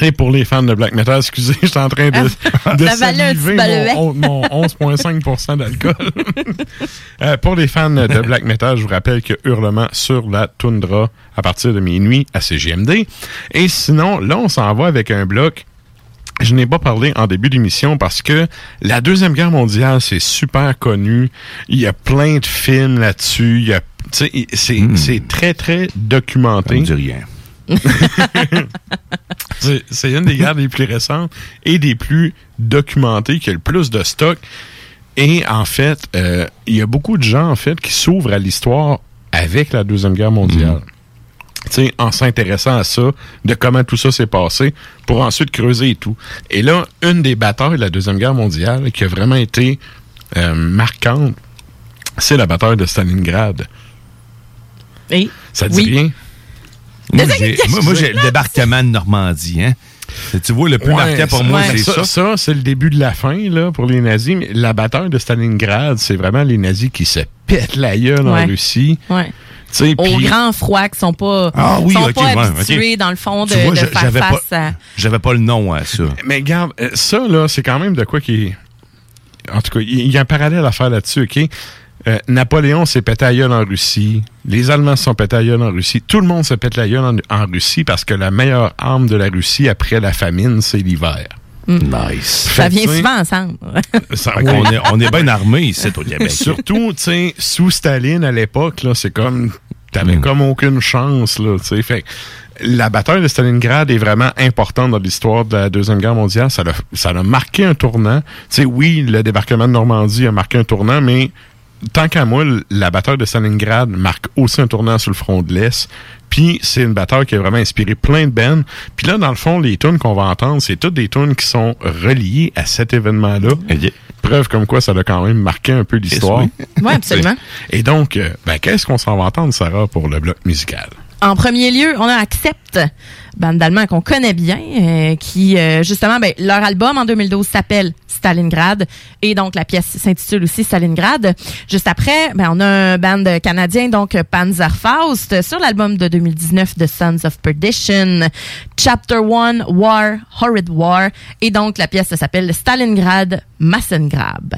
Et pour les fans de black metal, excusez, je suis en train de, Ah, de saliver mon, mon 11,5 d'alcool. Euh, pour les fans de black metal, je vous rappelle que Hurlement sur la toundra à partir de minuit à CGMD. Et sinon, là, on s'en va avec un bloc je n'ai pas parlé en début d'émission parce que la Deuxième Guerre mondiale, c'est super connu. Il y a plein de films là-dessus. Il y a, tu sais, c'est, c'est très, très documenté. Ça me dit rien. C'est une des guerres les plus récentes et des plus documentées, qui a le plus de stock. Et en fait, euh, il y a beaucoup de gens en fait qui s'ouvrent à l'histoire avec la Deuxième Guerre mondiale. Tu sais, en s'intéressant à ça, de comment tout ça s'est passé, pour ensuite creuser et tout. Et là, une des batailles de la Deuxième Guerre mondiale qui a vraiment été euh, marquante, c'est la bataille de Stalingrad. Et Ça te oui. dit rien? Moi, j'ai, moi, moi, j'ai le débarquement de Normandie, hein. Tu vois, le plus Ouais, marquant pour moi, ouais. c'est ça. Ça, c'est le début de la fin là, pour les nazis. Mais la bataille de Stalingrad, c'est vraiment les nazis qui se pètent la gueule Ouais. en Russie. Ouais. Tu sais, Au grand froid qui sont pas Ah oui, sont pas ouais, habitués dans le fond de, Tu vois, de je- faire j'avais face pas, à J'avais pas le nom à ça. Mais regarde, euh, ça, là, c'est quand même de quoi qui est. En tout cas, il il y, a un parallèle à faire là-dessus, OK? Euh, Napoléon s'est pété la gueule en Russie. Les Allemands se sont pétés la gueule en Russie. Tout le monde se pète la gueule en, en Russie parce que la meilleure arme de la Russie après la famine, c'est l'hiver. Nice. ça vient souvent ensemble. Ça, est, on est bien armé ici au Québec. Surtout, tu sais, sous Staline à l'époque, là, c'est comme. T'avais comme aucune chance, là, tu sais. Fait que la bataille de Stalingrad est vraiment importante dans l'histoire de la Deuxième Guerre mondiale. Ça a marqué un tournant. Tu sais, oui, le débarquement de Normandie a marqué un tournant, mais tant qu'à moi, la bataille de Stalingrad marque aussi un tournant sur le front de l'Est. Puis c'est une bataille qui a vraiment inspiré plein de bands. Puis là, dans le fond, les tunes qu'on va entendre, c'est toutes des tunes qui sont reliées à cet événement-là. Preuve comme quoi ça a quand même marqué un peu l'histoire. Oui, absolument. Et donc, euh, ben, qu'est-ce qu'on s'en va entendre, Sarah, pour le bloc musical? En premier lieu, on a Accept, bande d'Allemands qu'on connaît bien, euh, qui euh, justement, ben, leur album en 2012 s'appelle Stalingrad et donc la pièce s'intitule aussi Stalingrad. Juste après, ben, on a un band canadien, donc Panzerfaust, sur l'album de 2019 de Sons of Perdition, Chapter 1, War, Horrid War, et donc la pièce s'appelle Stalingrad Massengrab.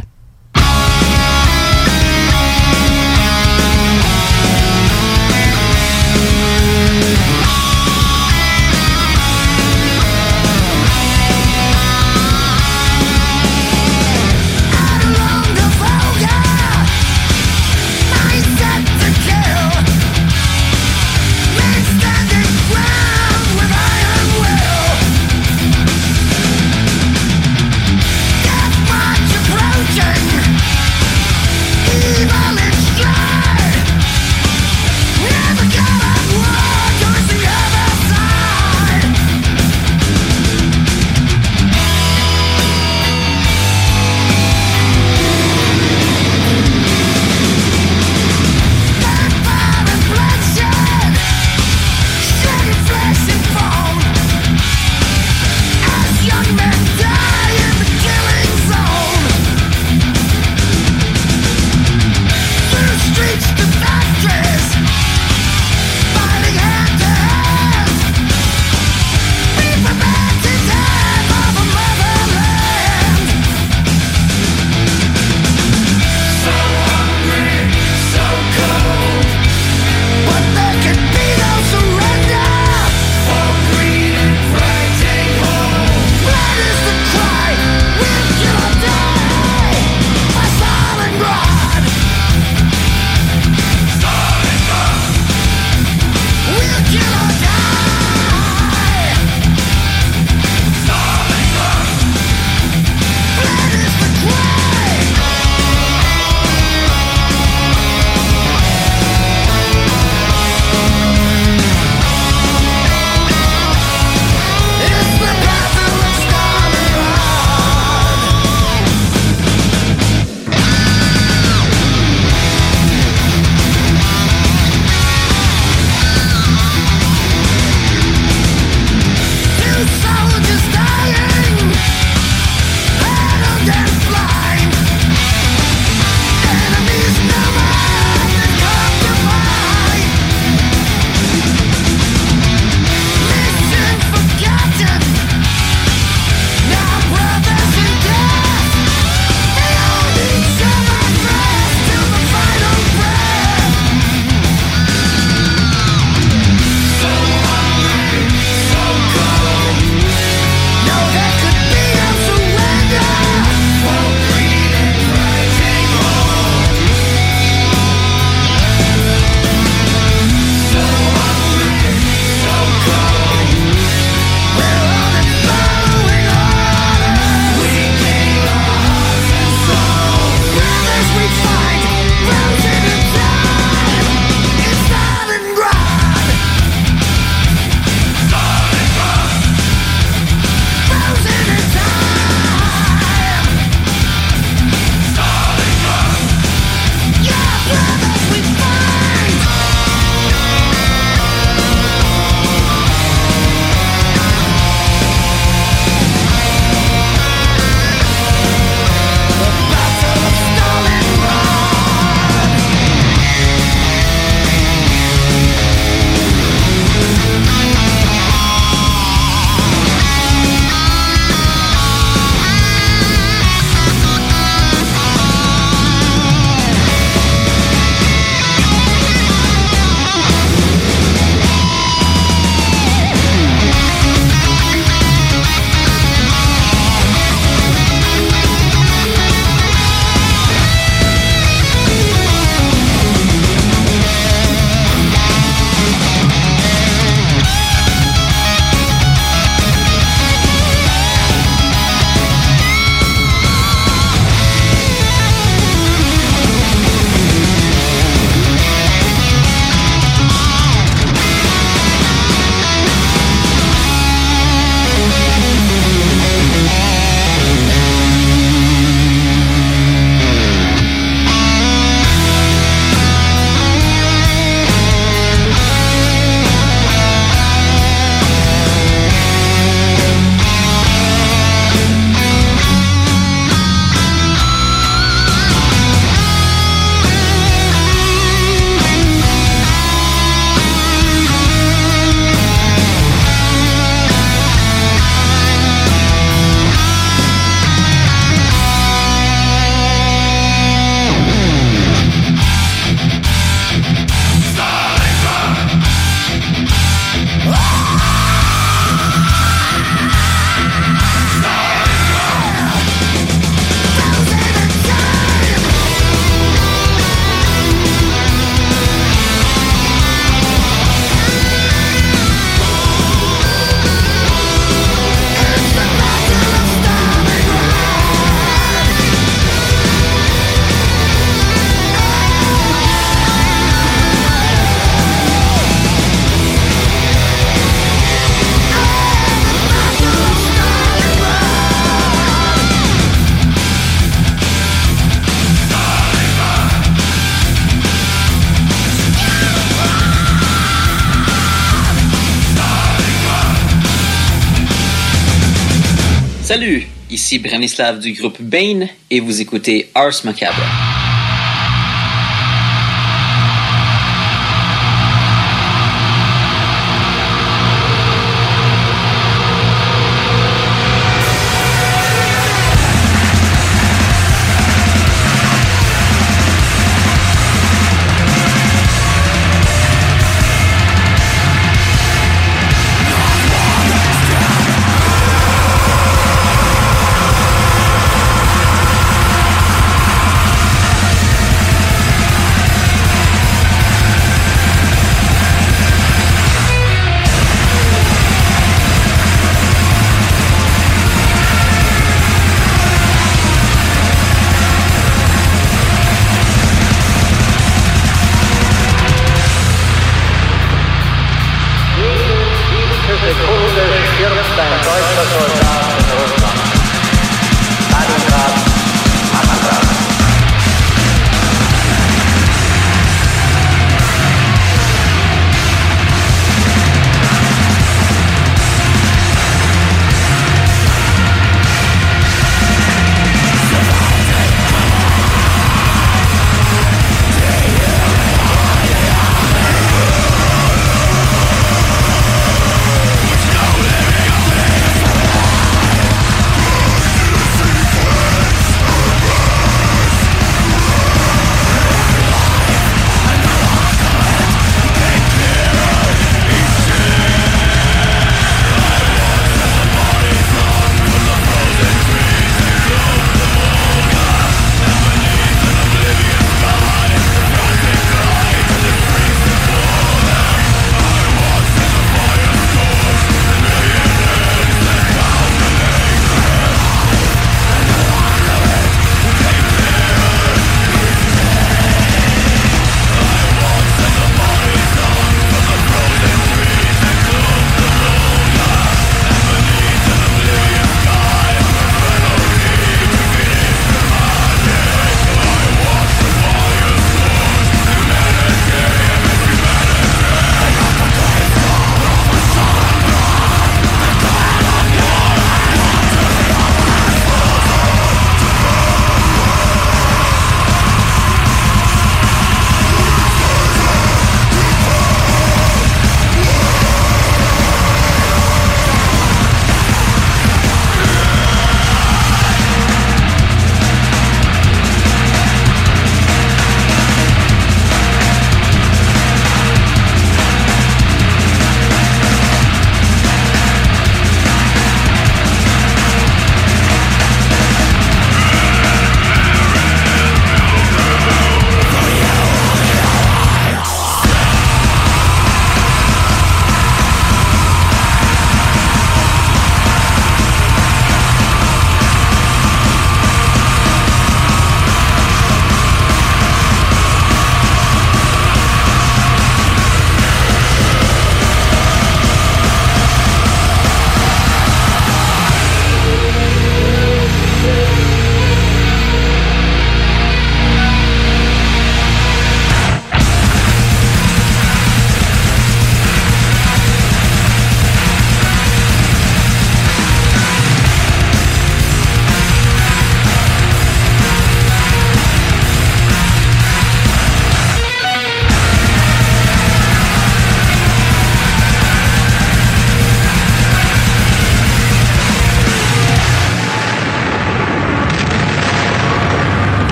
Salut, ici Branislav du groupe Bane et vous écoutez Ars Macabre.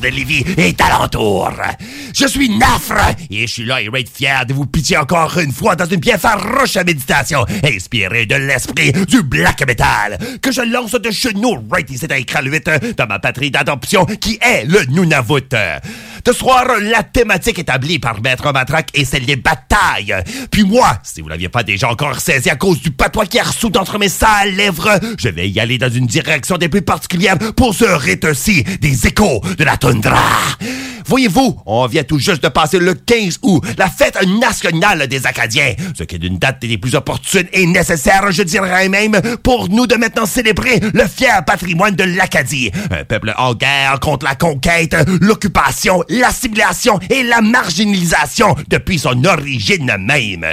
De Lévis et d'alentour. Je suis Nafre et je suis là et fier de vous pitcher encore une fois dans une pièce farouche à méditation inspirée de l'esprit du black metal que je lance de chez nous right ici à écran 8 dans ma patrie d'adoption qui est le Nunavut. Ce soir, la thématique établie par Maître Matraque est celle des batailles. Puis moi, si vous l'aviez pas déjà encore saisi à cause du patois qui ressoude entre mes sales lèvres, je vais y aller dans une direction des plus particulières pour ce rite-ci des échos de la toundra. Voyez-vous, on vient tout juste de passer le 15 août, la fête nationale des Acadiens, ce qui est d'une date des plus opportunes et nécessaires, je dirais même, pour nous de maintenant célébrer le fier patrimoine de l'Acadie. Un peuple en guerre contre la conquête, l'occupation, l'assimilation et la marginalisation depuis son origine même.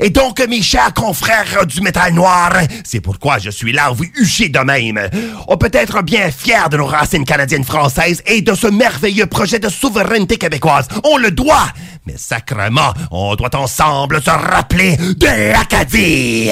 Et donc, mes chers confrères du métal noir, c'est pourquoi je suis là, vous huchez de même. On peut être bien fiers de nos racines canadiennes françaises et de ce merveilleux projet de souveraineté québécoise. On le doit. Mais sacrement, on doit ensemble se rappeler de l'Acadie.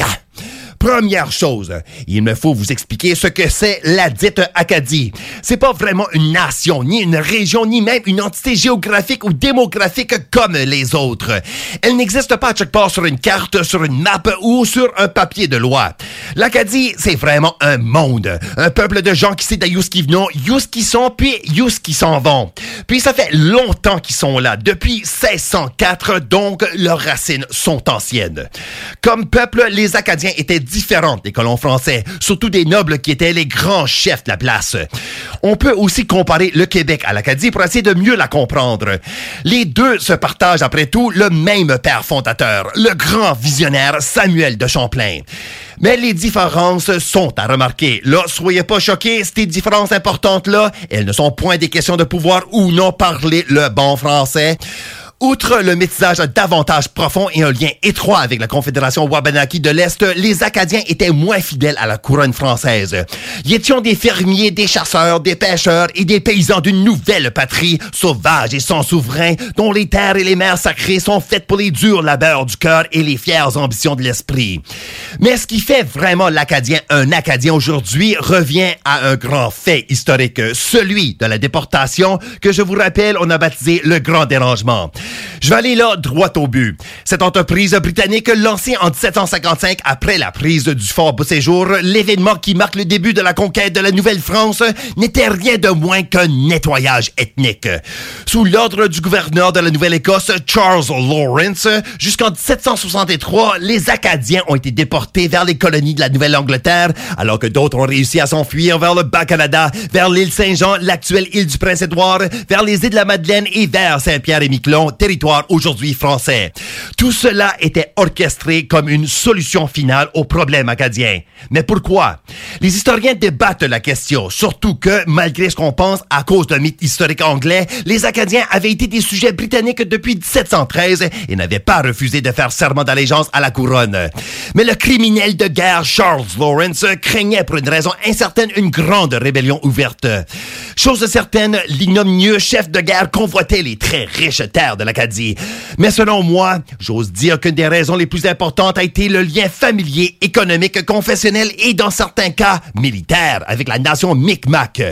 Première chose, il me faut vous expliquer ce que c'est la dite Acadie. C'est pas vraiment une nation, ni une région, ni même une entité géographique ou démographique comme les autres. Elle n'existe pas à quelque part sur une carte, sur une map ou sur un papier de loi. L'Acadie, c'est vraiment un monde. Un peuple de gens qui sait d'où qui venons, qui sont, puis où qui s'en vont. Puis ça fait longtemps qu'ils sont là, depuis 1604, donc leurs racines sont anciennes. Comme peuple, les Acadiens étaient différents des colons français, surtout des nobles qui étaient les grands chefs de la place. On peut aussi comparer le Québec à l'Acadie pour essayer de mieux la comprendre. Les deux se partagent après tout le même père fondateur, le grand visionnaire Samuel de Champlain. Mais les différences sont à remarquer. Là, soyez pas choqués, ces différences importantes-là, elles ne sont point des questions de pouvoir ou non parler le bon français. Outre le métissage davantage profond et un lien étroit avec la Confédération Wabanaki de l'Est, les Acadiens étaient moins fidèles à la couronne française. Ils étions des fermiers, des chasseurs, des pêcheurs et des paysans d'une nouvelle patrie, sauvages et sans souverain, dont les terres et les mers sacrées sont faites pour les durs labeurs du cœur et les fières ambitions de l'esprit. Mais ce qui fait vraiment l'Acadien un Acadien aujourd'hui revient à un grand fait historique, celui de la déportation que je vous rappelle, on a baptisé le Grand Dérangement. Je vais aller là droit au but. Cette entreprise britannique lancée en 1755 après la prise du fort Beauséjour, l'événement qui marque le début de la conquête de la Nouvelle-France n'était rien de moins qu'un nettoyage ethnique. Sous l'ordre du gouverneur de la Nouvelle-Écosse, Charles Lawrence, jusqu'en 1763, les Acadiens ont été déportés vers les colonies de la Nouvelle-Angleterre, alors que d'autres ont réussi à s'enfuir vers le Bas-Canada, vers l'île Saint-Jean, l'actuelle île du Prince-Édouard, vers les îles de la Madeleine et vers Saint-Pierre-et-Miquelon, territoire aujourd'hui français. Tout cela était orchestré comme une solution finale au problème acadien. Mais pourquoi? Les historiens débattent la question, surtout que, malgré ce qu'on pense à cause d'un mythe historique anglais, les Acadiens avaient été des sujets britanniques depuis 1713 et n'avaient pas refusé de faire serment d'allégeance à la couronne. Mais le criminel de guerre Charles Lawrence craignait pour une raison incertaine une grande rébellion ouverte. Chose certaine, l'ignominieux chef de guerre convoitait les très riches terres de Mais selon moi, j'ose dire qu'une des raisons les plus importantes a été le lien familier, économique, confessionnel et dans certains cas militaire avec la nation Micmac.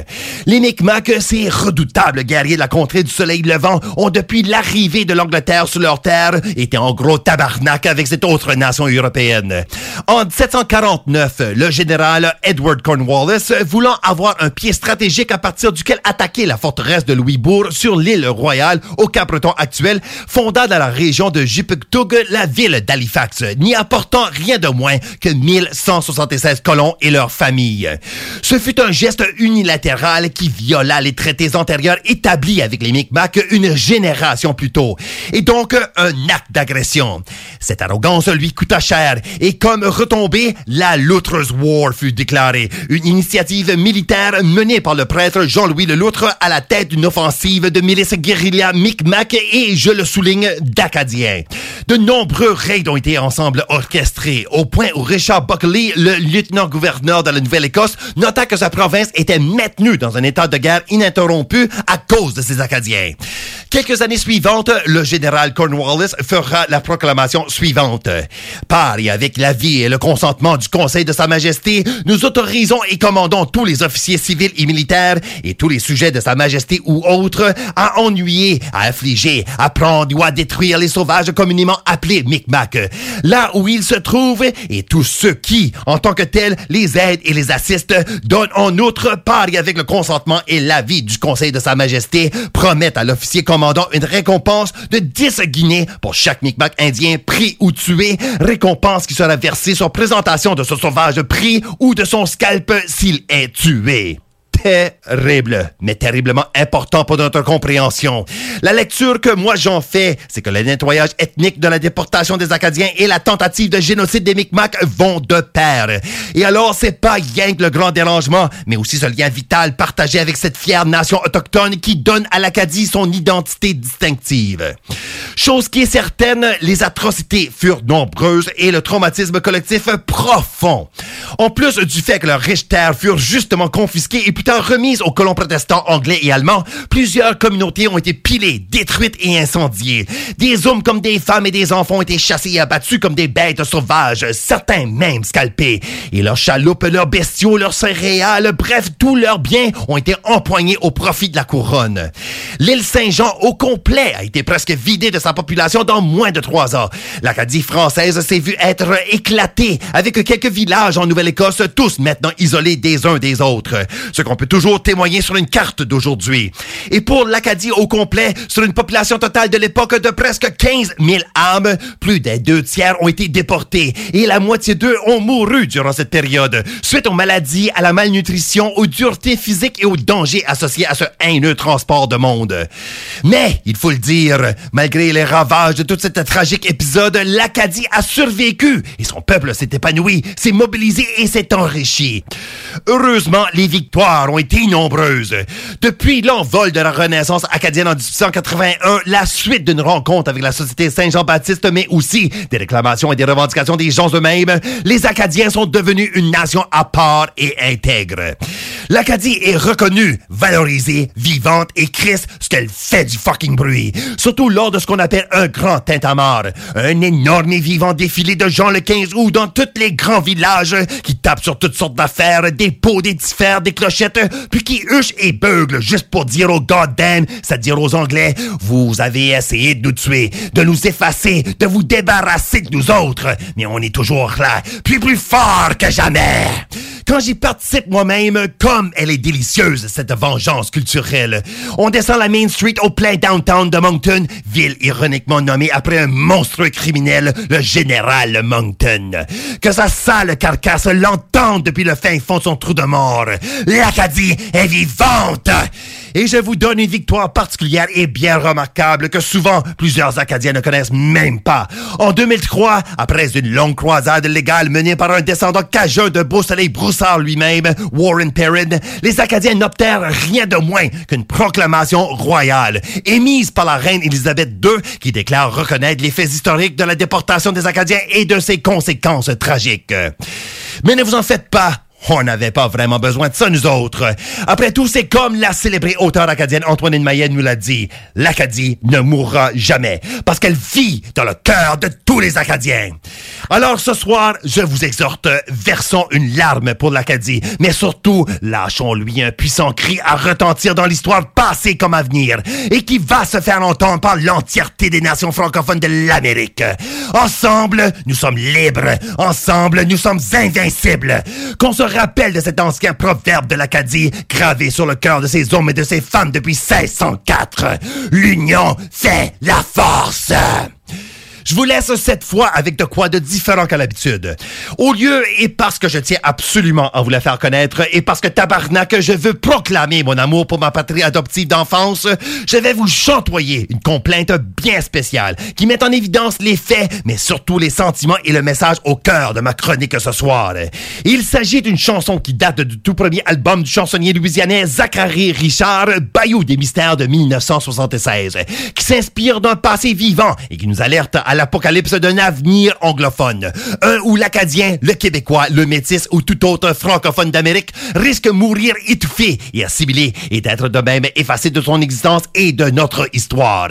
Les Micmac, ces redoutables guerriers de la contrée du soleil levant, ont depuis l'arrivée de l'Angleterre sur leur terre été en gros tabarnak avec cette autre nation européenne. En 1749, le général Edward Cornwallis, voulant avoir un pied stratégique à partir duquel attaquer la forteresse de Louisbourg sur l'île Royale au Cap-Breton actuel, fonda dans la région de Jipuktuk la ville d'Halifax, n'y apportant rien de moins que 1176 colons et leurs familles. Ce fut un geste unilatéral qui viola les traités antérieurs établis avec les Micmacs une génération plus tôt, et donc un acte d'agression. Cette arrogance lui coûta cher, et comme retombée, la Loutres War fut déclarée, une initiative militaire menée par le prêtre Jean-Louis Le Loutre à la tête d'une offensive de milices guérilla Micmac et, je le souligne, d'Acadiens. De nombreux raids ont été ensemble orchestrés, au point où Richard Buckley, le lieutenant-gouverneur de la Nouvelle-Écosse, nota que sa province était maintenue dans un état de guerre ininterrompu à cause de ces Acadiens. Quelques années suivantes, le général Cornwallis fera la proclamation suivante. Par et avec l'avis et le consentement du Conseil de Sa Majesté, nous autorisons et commandons tous les officiers civils et militaires et tous les sujets de Sa Majesté ou autres à ennuyer, à affliger, à prendre ou à détruire les sauvages communément appelés Micmac, là où ils se trouvent et tous ceux qui, en tant que tels, les aident et les assistent, donnent en outre part et avec le consentement et l'avis du Conseil de Sa Majesté, promettent à l'officier commandant une récompense de 10 guinées pour chaque Micmac indien pris ou tué, récompense qui sera versée sur présentation de ce sauvage pris ou de son scalp s'il est tué terrible, mais terriblement important pour notre compréhension. La lecture que moi j'en fais, c'est que le nettoyage ethnique de la déportation des Acadiens et la tentative de génocide des Micmacs vont de pair. Et alors, c'est pas rien que le grand dérangement, mais aussi ce lien vital partagé avec cette fière nation autochtone qui donne à l'Acadie son identité distinctive. Chose qui est certaine, les atrocités furent nombreuses et le traumatisme collectif profond. En plus du fait que leurs riches terres furent justement confisquées et plus tard remises aux colons protestants anglais et allemands, plusieurs communautés ont été pilées, détruites et incendiées. Des hommes comme des femmes et des enfants ont été chassés et abattus comme des bêtes sauvages, certains même scalpés. Et leurs chaloupes, leurs bestiaux, leurs céréales, bref, tous leurs biens ont été empoignés au profit de la couronne. L'île Saint-Jean au complet a été presque vidée de sa population dans moins de trois ans. L'Acadie française s'est vue être éclatée avec quelques villages en Nouvelle-Écosse, tous maintenant isolés des uns des autres. Ce qu'on peut toujours témoigner sur une carte d'aujourd'hui. Et pour l'Acadie au complet, sur une population totale de l'époque de presque 15 000 âmes, plus des deux tiers ont été déportés et la moitié d'eux ont mouru durant cette période, suite aux maladies, à la malnutrition, aux duretés physiques et aux dangers associés à ce haineux transport de monde. Mais, il faut le dire, malgré les ravages de tout cet tragique épisode, l'Acadie a survécu et son peuple s'est épanoui, s'est mobilisé et s'est enrichi. Heureusement, les victoires ont été nombreuses. Depuis l'envol de la Renaissance acadienne en 1881, la suite d'une rencontre avec la Société Saint-Jean-Baptiste, mais aussi des réclamations et des revendications des gens eux-mêmes, les Acadiens sont devenus une nation à part et intègre. L'Acadie est reconnue, valorisée, vivante et crisse ce qu'elle fait du fucking bruit. Surtout lors de ce qu'on appelle un grand tintamarre. Un énorme et vivant défilé de gens le 15 août dans tous les grands villages qui tapent sur toutes sortes d'affaires, des pots, des diffères, des clochettes, puis qui huchent et beuglent juste pour dire aux goddamn, c'est-à-dire aux Anglais, vous avez essayé de nous tuer, de nous effacer, de vous débarrasser de nous autres, mais on est toujours là, puis plus fort que jamais. Quand j'y participe moi-même, comme elle est délicieuse, cette vengeance culturelle. On descend la Main Street au plein downtown de Moncton, ville ironiquement nommée après un monstrueux criminel, le général Moncton. Que sa sale carcasse l'entende depuis le fin fond de son trou de mort. Est vivante! Et je vous donne une victoire particulière et bien remarquable que souvent plusieurs Acadiens ne connaissent même pas. En 2003, après une longue croisade légale menée par un descendant cageux de Beau Soleil Broussard lui-même, Warren Perrin, les Acadiens n'obtinrent rien de moins qu'une proclamation royale, émise par la reine Élisabeth II, qui déclare reconnaître les faits historiques de la déportation des Acadiens et de ses conséquences tragiques. Mais ne vous en faites pas, on n'avait pas vraiment besoin de ça, nous autres. Après tout, c'est comme la célébrée auteure acadienne Antoine Mayenne nous l'a dit. L'Acadie ne mourra jamais, parce qu'elle vit dans le cœur de tous les Acadiens. Alors ce soir, je vous exhorte, versons une larme pour l'Acadie, mais surtout, lâchons-lui un puissant cri à retentir dans l'histoire passée comme à venir, et qui va se faire entendre par l'entièreté des nations francophones de l'Amérique. Ensemble, nous sommes libres. Ensemble, nous sommes invincibles. Rappelle de cet ancien proverbe de l'Acadie, gravé sur le cœur de ces hommes et de ces femmes depuis 1604. L'union fait la force. Je vous laisse cette fois avec de quoi de différent qu'à l'habitude. Au lieu, et parce que je tiens absolument à vous la faire connaître, et parce que tabarnak, je veux proclamer mon amour pour ma patrie adoptive d'enfance, je vais vous chantoyer une complainte bien spéciale, qui met en évidence les faits, mais surtout les sentiments et le message au cœur de ma chronique ce soir. Il s'agit d'une chanson qui date du tout premier album du chansonnier louisianais Zachary Richard, Bayou des mystères de 1976, qui s'inspire d'un passé vivant et qui nous alerte à l'apocalypse d'un avenir anglophone. Un où l'Acadien, le Québécois, le Métis ou tout autre francophone d'Amérique risque mourir étouffé et assimilé et d'être de même effacé de son existence et de notre histoire.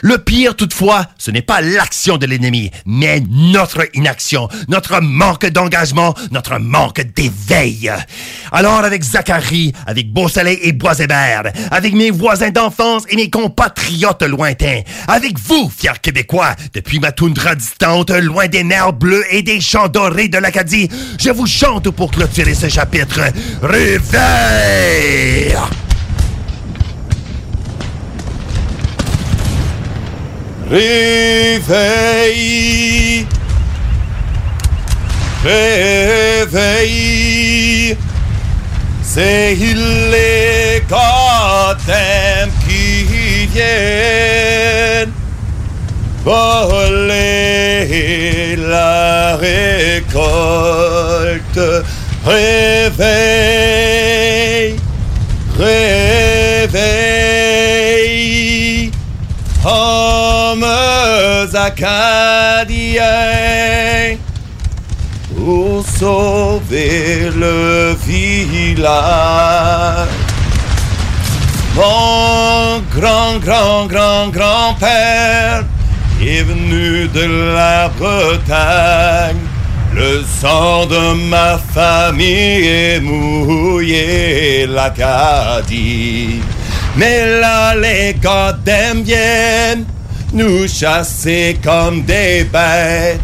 Le pire, toutefois, ce n'est pas l'action de l'ennemi, mais notre inaction, notre manque d'engagement, notre manque d'éveil. Alors, avec Zachary, avec Beau Soleil et Bois Hébert, avec mes voisins d'enfance et mes compatriotes lointains, avec vous, fiers Québécois, de depuis ma toundra distante, loin des nerfs bleus et des champs dorés de l'Acadie, je vous chante pour clôturer ce chapitre. Réveil! Réveille, réveille, c'est les gotham qui viennent voler la récolte. Réveille, réveille, hommes acadiens, pour sauver le village. Mon grand, grand, grand, grand-père est venu de la Bretagne. Le sang de ma famille est mouillé l'Acadie. Mais là, les goddamn viennent nous chasser comme des bêtes,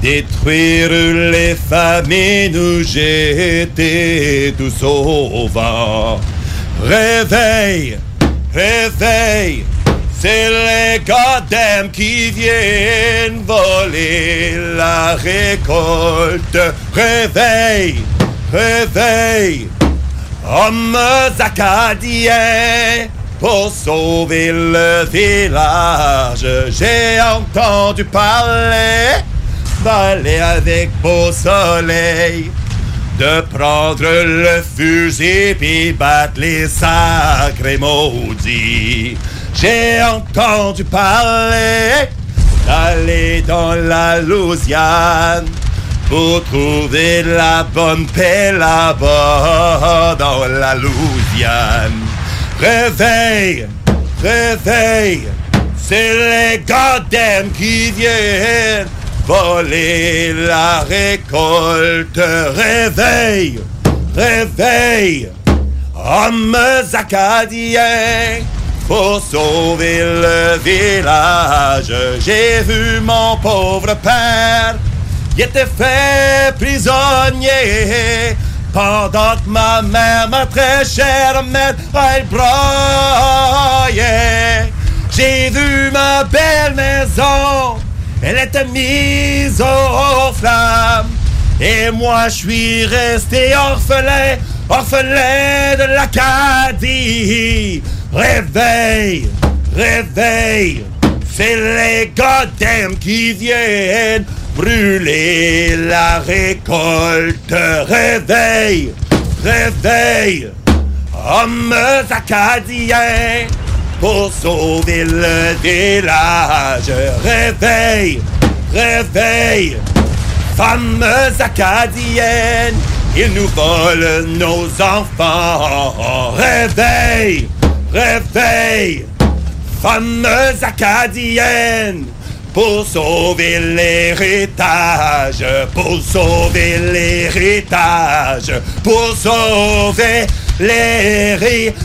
détruire les familles, nous jeter tous au vent. Réveille, réveille, c'est les goddamn qui viennent voler la récolte. Réveille, réveille, hommes acadiens, pour sauver le village. J'ai entendu parler d'aller avec beau soleil de prendre le fusil puis battre les sacrés maudits. J'ai entendu parler d'aller dans la Louisiane pour trouver la bonne paix là-bas dans la Louisiane. Réveille, réveille, c'est les goddamn qui viennent voler la récolte. Réveille, réveille, hommes acadiens, pour sauver le village. J'ai vu mon pauvre père, il était fait prisonnier. Pendant que ma mère, ma très chère mère, elle broyait. J'ai vu ma belle maison, elle était mise aux flammes. Et moi, je suis resté orphelin, orphelin de l'Acadie. Réveille, réveille, c'est les goddamn qui viennent brûler la récolte. Réveille, réveille, hommes acadiens, pour sauver le village. Réveille, réveille, femmes acadiennes, ils nous volent nos enfants. Réveille, réveille, femmes acadiennes, pour sauver l'héritage, pour sauver l'héritage, pour sauver l'héritage.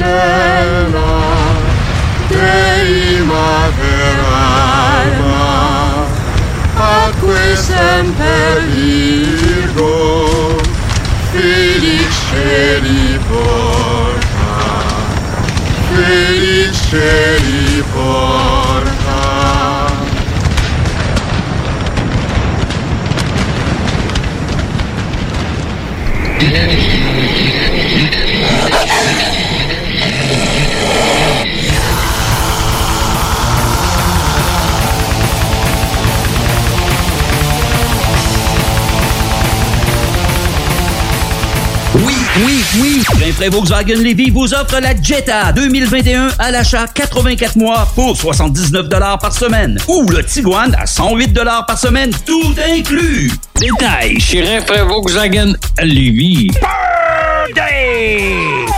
Ave prima per alma, acque semper virgo, felice li porta, felice li porta. Dynamic oui, oui. Rainfray Volkswagen Levy vous offre la Jetta 2021 à l'achat 84 mois pour 79 par semaine. Ou le Tiguan à 108 par semaine, tout inclus. Détail chez Rainfray Volkswagen Lévis.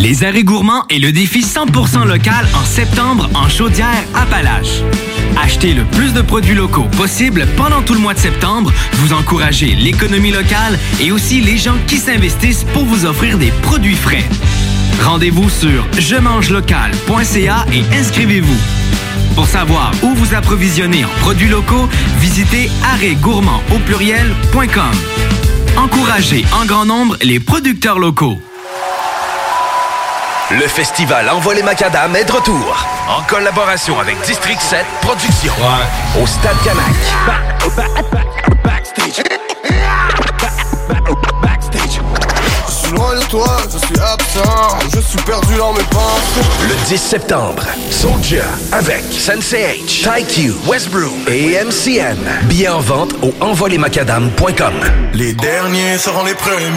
Les arrêts gourmands et le défi 100% local en septembre en Chaudière-Appalaches. Achetez le plus de produits locaux possible pendant tout le mois de septembre. Vous encouragez l'économie locale et aussi les gens qui s'investissent pour vous offrir des produits frais. Rendez-vous sur je mange local.ca et inscrivez-vous. Pour savoir où vous approvisionner en produits locaux, visitez arrêtgourmand au pluriel.com. Encouragez en grand nombre les producteurs locaux. Le festival Envoie les Macadam est de retour. En collaboration avec District 7 Productions. Au Stade Canac. Je suis loin de toi, je suis absent, je suis perdu dans mes pensées. Le 10 septembre, Soldier avec Sensei H, TyQ, Westbrook et MCN. Billets en vente au envolemacadam.com. Les derniers seront les premiers.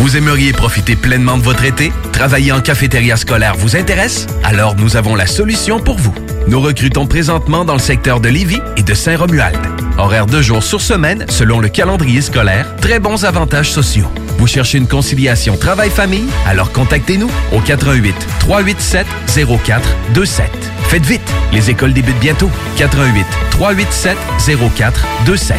Vous aimeriez profiter pleinement de votre été? Travailler en cafétéria scolaire vous intéresse? Alors nous avons la solution pour vous. Nous recrutons présentement dans le secteur de Lévis et de Saint-Romuald. Horaire de jours sur semaine selon le calendrier scolaire, très bons avantages sociaux. Vous cherchez une conciliation travail-famille? Alors contactez-nous au 88 387 0427. Faites vite, les écoles débutent bientôt. 88 387 0427.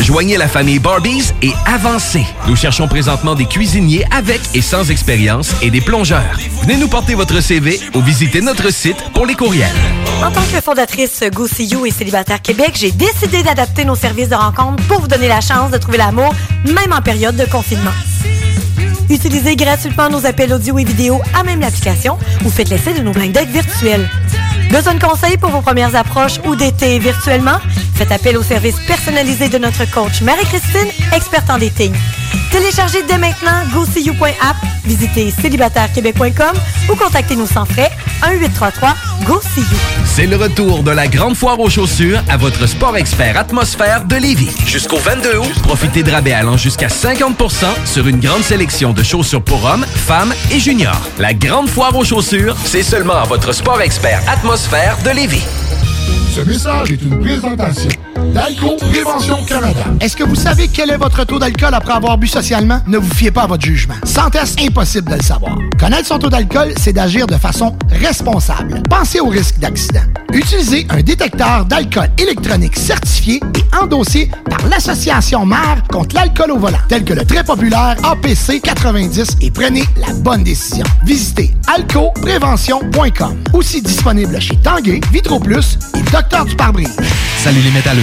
Joignez la famille Barbies et avancez. Nous cherchons présentement des cuisiniers avec et sans expérience et des plongeurs. Venez nous porter votre CV ou visitez notre site pour les courriels. En tant que fondatrice Go See You et Célibataire Québec, j'ai décidé d'adapter nos services de rencontre pour vous donner la chance de trouver l'amour, même en période de confinement. Utilisez gratuitement nos appels audio et vidéo à même l'application ou faites l'essai de nos blind dates virtuels. Besoin de conseils pour vos premières approches ou d'été virtuellement? Faites appel au service personnalisé de notre coach Marie-Christine, experte en dating. Téléchargez dès maintenant GoSeeYou.app, visitez célibatairequebec.com ou contactez-nous sans frais 1-833-GO-SEE-YOU. C'est le retour de la grande foire aux chaussures à votre sport expert atmosphère de Lévis. Jusqu'au 22 août, profitez de rabais allant jusqu'à 50% sur une grande sélection de chaussures pour hommes, femmes et juniors. La grande foire aux chaussures, c'est seulement à votre sport expert atmosphère de Lévis. Ce message est une présentation d'Alco Prévention Canada. Est-ce que vous savez quel est votre taux d'alcool après avoir bu socialement? Ne vous fiez pas à votre jugement. Sans test, impossible de le savoir. Connaître son taux d'alcool, c'est d'agir de façon responsable. Pensez au risque d'accident. Utilisez un détecteur d'alcool électronique certifié et endossé par l'Association mère contre l'alcool au volant, tel que le très populaire APC 90 et prenez la bonne décision. Visitez alcoprévention.com. Aussi disponible chez Tanguay, Vitro Plus et Docteur du pare-brise. Salut les métalleux.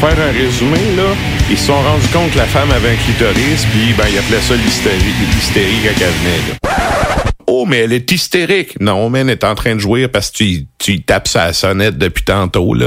Faire un résumé, là, ils se sont rendus compte que la femme avait un clitoris, puis ben, ils appelaient ça l'hystérie, quand elle venait. là. Oh, mais elle est hystérique. Non, mais elle est en train de jouer parce que tu, tu tapes sa sonnette depuis tantôt, là.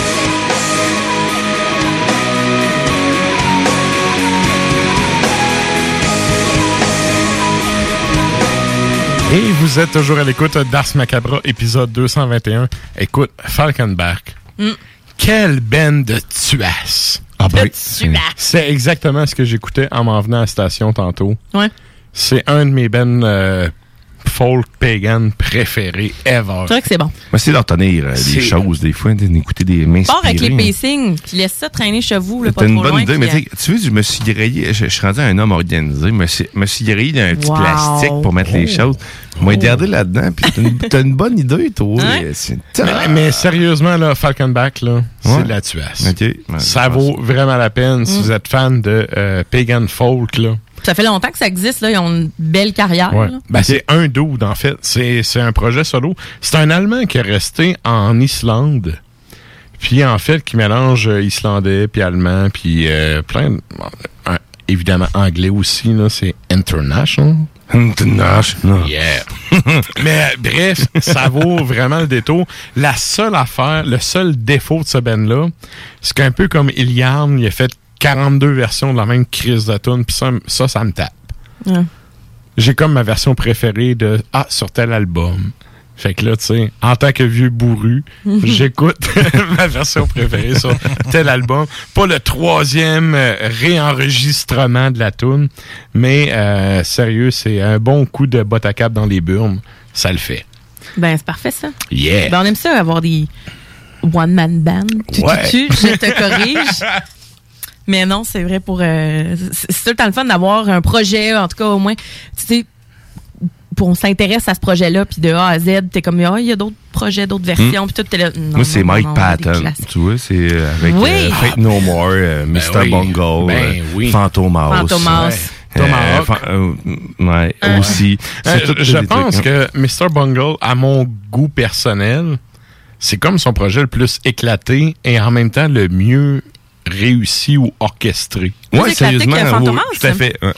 Et vous êtes toujours à l'écoute d'Ars Macabra, épisode 221. Écoute, Falkenbach. Mm. Quelle bande de tuasses! De tuasses. C'est exactement ce que j'écoutais en m'en venant à la station tantôt. Ouais. C'est un de mes ben euh, folk pagan préférés ever. C'est vrai que c'est bon. Moi, c'est d'en tenir euh, des choses, des fois, d'écouter des mains Pars avec les pacings, puis laisse ça traîner chez vous, là, pas une trop bonne loin. idée, mais puis, tu sais, je me suis grillé, je, je suis rendu un homme organisé, je me suis, me suis grillé d'un petit Wow. plastique pour mettre les Oh. choses. Moi, regardé là-dedans, puis t'as une, t'as une bonne idée, toi. Hein? C'est Mais, mais sérieusement, là, Falkenbach, là, c'est de la tuasse. Ok. Ouais, Ça je pense. vaut vraiment la peine si Mm. vous êtes fan de euh, pagan folk, là. Ça fait longtemps que ça existe, là. Ils ont une belle carrière. Ouais. Ben, c'est un dude, en fait. C'est c'est un projet solo. C'est un Allemand qui est resté en Islande. Puis, en fait, qui mélange euh, islandais, puis allemand, puis euh, plein de... euh, évidemment, anglais aussi, là. C'est international. International. Yeah. Mais bref, ça vaut vraiment le détour. La seule affaire, le seul défaut de ce band-là, c'est qu'un peu comme Iliarn, il a fait 42 versions de la même crise de tune, puis ça, ça, ça me tape. Ouais. J'ai comme ma version préférée de Ah, sur tel album. Fait que là, tu sais, en tant que vieux bourru, j'écoute ma version préférée sur tel album. Pas le troisième euh, réenregistrement de la tune, mais euh, sérieux, c'est un bon coup de botte à cap dans les burnes. Ça le fait. Ben, c'est parfait, ça. Yeah. Ben, on aime ça, avoir des one-man band. Tu, tu, Ouais. tu, je te corrige. Mais non, c'est vrai pour. euh, c'est tout le temps le fun d'avoir un projet, en tout cas, au moins. Tu sais, pour on s'intéresse à ce projet-là, puis de A à Z, t'es comme, ah, il y a d'autres projets, d'autres versions, puis tout, t'es là. non, Hmm. Moi, c'est non, Mike non, Patton. Tu vois, c'est euh, avec Oui. euh, Fate No More, euh, Mr. oui. Bungle, Ben euh, oui. Fantomas. Fantomas. Tomahawk. euh, ouais, aussi. Euh, je pense trucs, hein. que Mr. Bungle, à mon goût personnel, c'est comme son projet le plus éclaté et en même temps le mieux réussi ou orchestré. Éclaté que Fantomas, tout à fait. Ouais,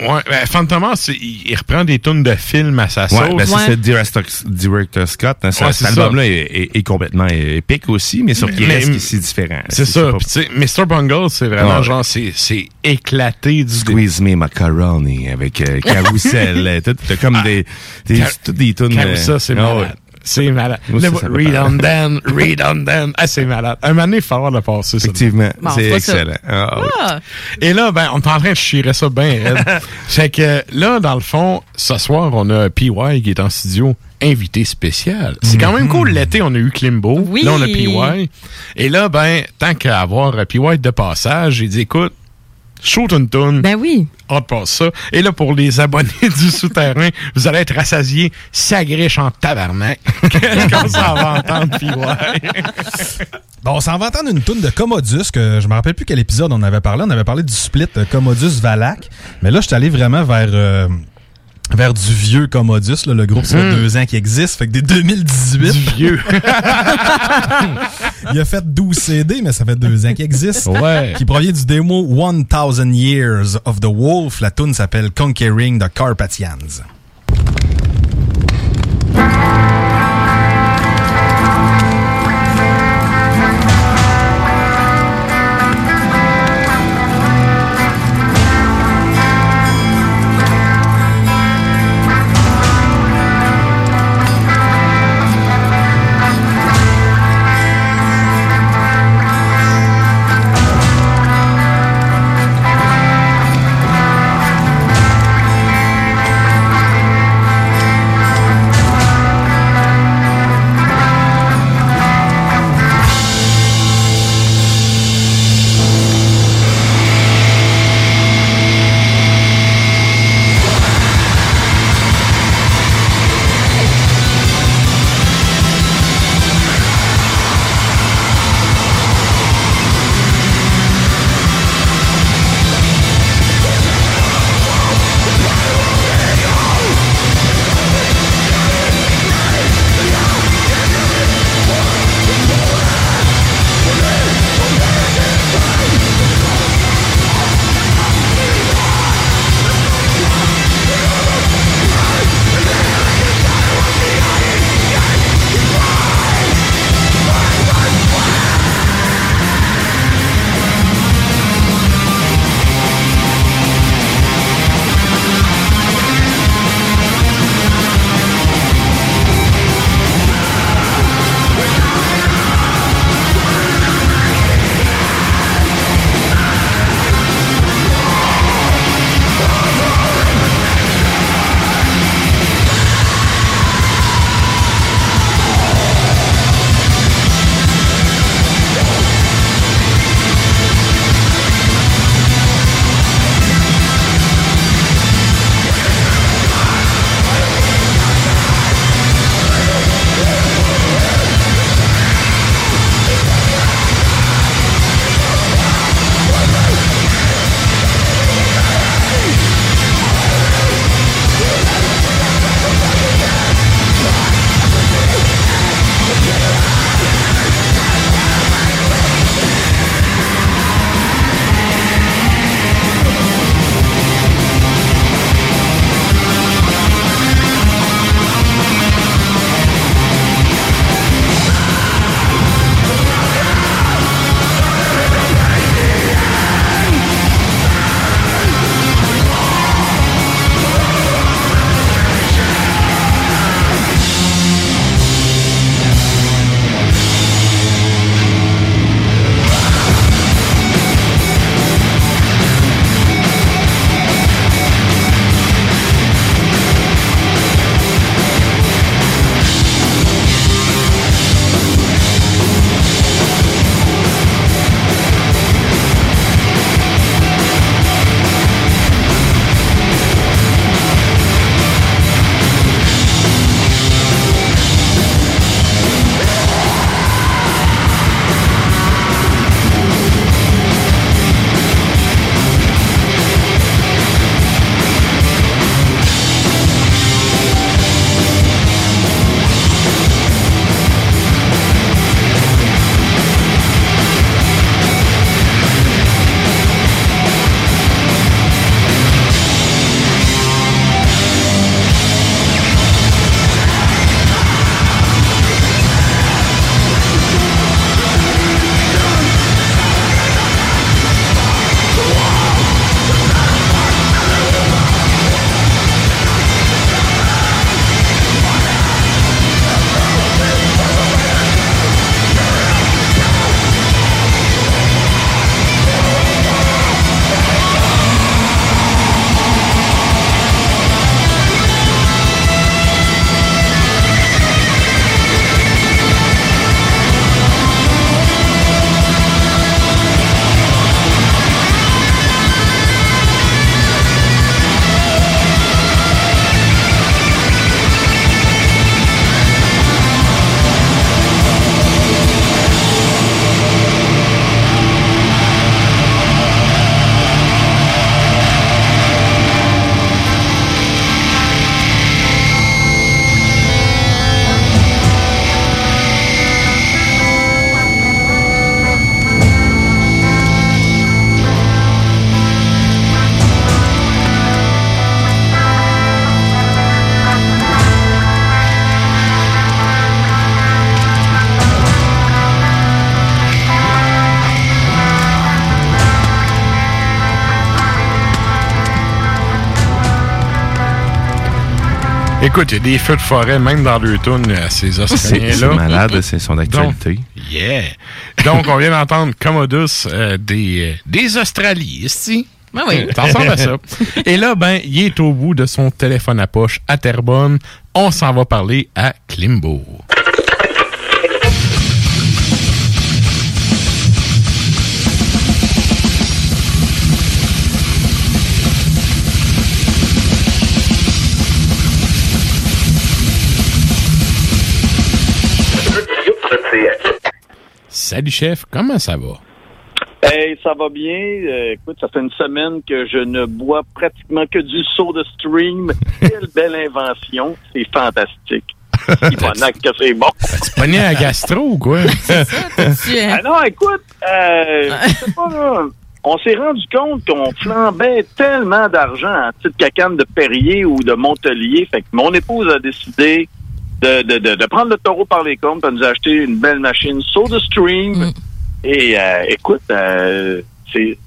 Ouais, ben, Fantomas, il, il reprend des tunes de films à sa sauce. Ouais, ben Ouais. c'est Director, Director Scott. hein, ça- Ouais, cet album-là est, est- est complètement épique aussi, mais sauf qu'il reste que c'est différent. C'est ça. pas- Puis, tu sais, Mr. Bungle, c'est vraiment Ouais. genre, c'est c'est éclaté du Squeeze Me Macaroni avec euh, Carousel. euh, tout- T'as comme des, des, Car- toutes des tunes. Comme euh, ça, c'est ah malade. C'est malade. Moi Le- ça me parle. redundant, redundant. Ah, c'est malade. Un moment donné, il faut avoir le passer, ça. Effectivement, Bon, c'est excellent. Ah. Ah! Et là, ben, on est en train de chirer ça bien raide. fait que là, dans le fond, ce soir, on a PY qui est en studio, invité spécial. C'est quand même cool. L'été, on a eu Klimbo. Oui. Là, on a PY. Et là, ben, tant qu'à avoir PY de passage, j'ai dit, écoute, shoot une tune. Ben oui. On te passe ça. Et là, pour les abonnés du souterrain, vous allez être rassasiés, sagriche en tabarnak. Qu'est-ce qu'on s'en va entendre, PY? Bon, on s'en va entendre une toune de Commodus, que je me rappelle plus quel épisode on avait parlé. On avait parlé du split euh, Commodus-Valac. Mais là, je suis allé vraiment vers... euh, vers du vieux Commodus, là, le groupe, ça fait Mm. deux ans qu'il existe, fait que des 2018. Du vieux. Il a fait 12 CD, mais ça fait deux ans qu'il existe. Ouais. Qui provient du démo 1000 Years of the Wolf. La tune s'appelle Conquering the Carpathians. Écoute, il y a des feux de forêt, même dans deux tunes, à ces Australiens-là. c'est malade, c'est son actualité. Donc, yeah. Donc, on vient d'entendre Commodus euh, des, euh, des Australies, ici. Ah oui. Ça ressemble à ça. Et là, ben, il est au bout de son téléphone à poche à Terrebonne. On s'en va parler à Klimbo. Salut chef, comment ça va? Hey, ça va bien. Euh, écoute, ça fait une semaine que je ne bois pratiquement que du soda stream. Quelle belle invention. C'est fantastique. Ivonac, que c'est bon. Tu pogné à gastro ou quoi? Ah non, écoute, euh, je sais pas, là, on s'est rendu compte qu'on flambait tellement d'argent en petite cacane de Perrier ou de Montelier. Fait que mon épouse a décidé de, de, de, de prendre le taureau par les cornes pour nous acheter une belle machine SodaStream. Et euh, écoute, euh, c'est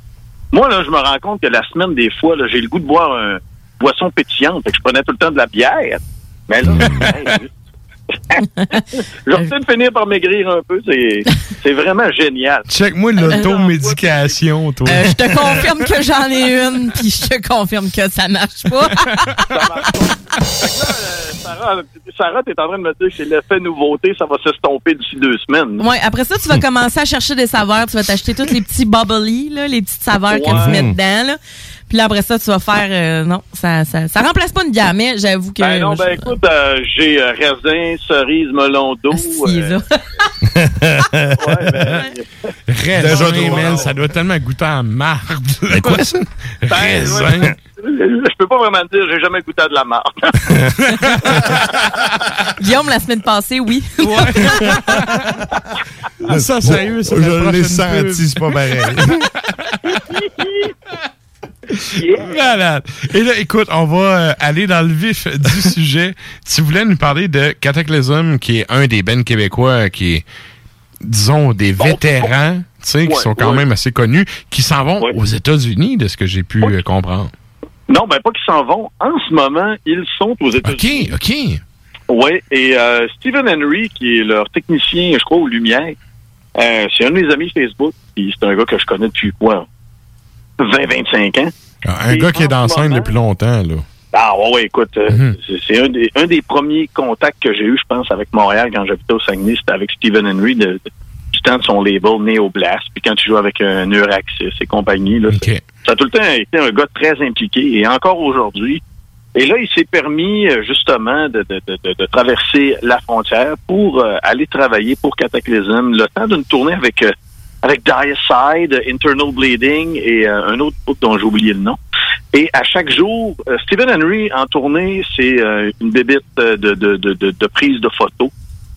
moi là, je me rends compte que la semaine des fois, là, j'ai le goût de boire un boisson pétillante. Fait que je prenais tout le temps de la bière. Mais là, hey, je vais peut-être finir par maigrir un peu. C'est, c'est vraiment génial. Check-moi l'automédication, toi. Euh, je te confirme que j'en ai une, puis je te confirme que ça marche pas. Sarah, Sarah t'es en train de me dire que c'est l'effet nouveauté, ça va s'estomper d'ici deux semaines. Ouais, après ça, tu vas commencer à chercher des saveurs. Tu vas t'acheter toutes les petits bubbly, là, les petites saveurs que Ouais. tu mets dedans. Là. Puis là, après ça, tu vas faire... euh, non, ça, ça, ça remplace pas une bière, mais j'avoue que... Ben non, ben je- écoute, euh, j'ai euh, raisin, cerise, melon d'eau. euh, Raisin, Déjà, man, wow. ça doit tellement goûter à marde. Mais quoi, ça? ben, Raisin. ouais, je peux pas vraiment te dire, j'ai jamais goûté à de la marde. Guillaume, la semaine passée, oui. Ah, ça, sérieux, c'est Je la l'ai senti, c'est pas pareil. Et là, écoute, on va euh, aller dans le vif du sujet. Tu voulais nous parler de Cataclysm, qui est un des bands québécois qui est, disons, des vétérans, tu sais, qui sont quand ouais. même assez connus, qui s'en vont aux États-Unis, de ce que j'ai pu euh, comprendre. non, ben pas qu'ils s'en vont. En ce moment, ils sont aux États-Unis. OK, OK. Oui, et euh, Stephen Henry, qui est leur technicien, je crois, aux Lumières, euh, c'est un de mes amis Facebook, c'est un gars que je connais depuis quoi? 20-25 ans. Ah, Un Et gars qui est dans la scène depuis longtemps, là. Ah ouais, ouais, écoute, euh, Mhm. c'est- c'est un des, un des premiers contacts que j'ai eu, je pense, avec Montréal quand j'habitais au Saguenay, c'était avec Stephen Henry de, de- du temps de son label Neoblast, puis quand tu joues avec un Neuraxis et compagnie, là, ça- ça a tout le temps été un gars très impliqué, et encore aujourd'hui. Et là, il s'est permis euh, justement de, de, de, de- de traverser la frontière pour euh, aller travailler pour Cataclysm, le temps d'une tournée avec euh, avec Dire Side, Internal Bleeding et euh, un autre groupe dont j'ai oublié le nom. Et à chaque jour, euh, Stephen Henry en tournée, c'est euh, une bébite de, de, de, de, prise de photos.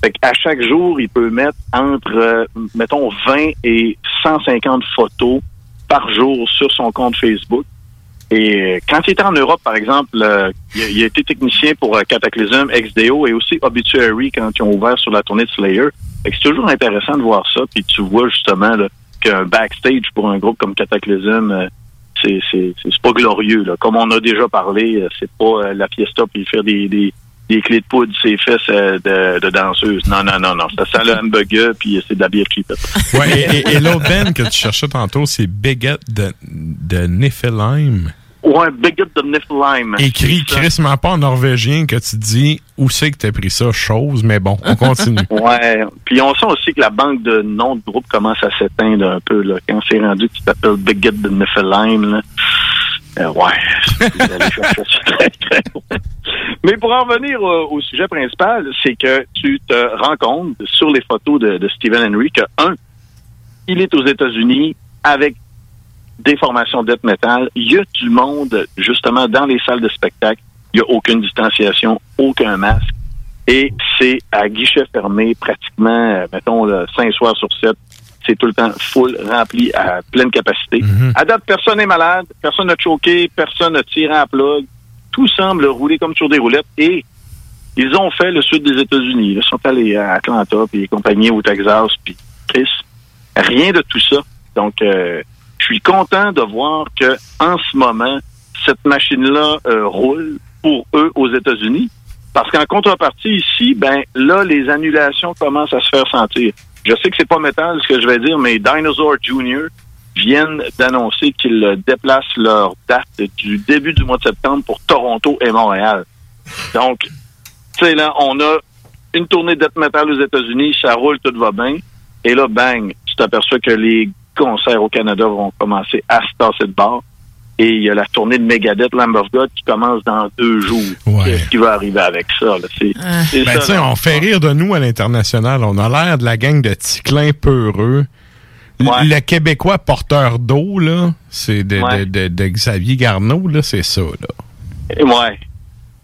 Fait qu'à chaque jour, il peut mettre entre, euh, mettons, 20 et 150 photos par jour sur son compte Facebook. Et euh, quand il était en Europe, par exemple, euh, il, a, il a été technicien pour euh, Cataclysm, XDO et aussi Obituary quand ils ont ouvert sur la tournée de Slayer. C'est toujours intéressant de voir ça. Puis tu vois justement qu'un backstage pour un groupe comme Cataclysm, euh, c'est c'est pas glorieux. Là. Comme on a déjà parlé, euh, c'est pas euh, la fiesta puis faire des, des, des clés de poudre ses fesses euh, de, de danseuse. Non, non, non, non. Ça sent le hamburger puis c'est de la bière cheap. Ouais, et et- et l'autre que tu cherchais tantôt, c'est Bigot de, de. Ouais, Bigot de Niflheim. Écrit crissement pas en norvégien que tu dis où c'est que t'as pris ça, chose, mais bon, on continue. Ouais. Puis on sent aussi que la banque de noms de groupe commence à s'éteindre un peu. Là. Quand c'est rendu que tu t'appelles Bigot de Niflheim, là. euh, ouais. Mais pour en revenir euh, au sujet principal, c'est que tu te rends compte sur les photos de, de Stephen Henry que, un, il est aux États-Unis avec des formations de death metal. Il y a du monde, justement, dans les salles de spectacle. Il n'y a aucune distanciation, aucun masque. Et c'est à guichet fermé, pratiquement, euh, mettons, là, cinq soirs sur sept. C'est tout le temps full, rempli à pleine capacité. À date, personne n'est malade, personne n'a choqué, personne n'a tiré à plug. Tout semble rouler comme sur des roulettes. Et ils ont fait le sud des États-Unis. Ils sont allés à Atlanta, puis compagnie au Texas, puis Chris. Rien de tout ça. Donc, euh, je suis content de voir que en ce moment, cette machine-là euh, roule pour eux aux États-Unis. Parce qu'en contrepartie, ici, ben là, les annulations commencent à se faire sentir. Je sais que c'est pas métal ce que je vais dire, mais Dinosaur Jr. viennent d'annoncer qu'ils déplacent leur date du début du mois de septembre pour Toronto et Montréal. Donc, tu sais, là, on a une tournée de death metal aux États-Unis, ça roule, tout va bien. Et là, bang, tu t'aperçois que les concerts au Canada vont commencer à se tasser de bord. Et il y a la tournée de Megadeth, Lamb of God, qui commence dans deux jours. Qu'est-ce qui va arriver avec ça? Là? C'est, c'est Ben, ça, on fait rire de nous à l'international. On a l'air de la gang de ticlins peureux. L- Le Québécois porteur d'eau, là, c'est de, Ouais. de- de- de Xavier Garneau, là, c'est ça, là. Et ouais.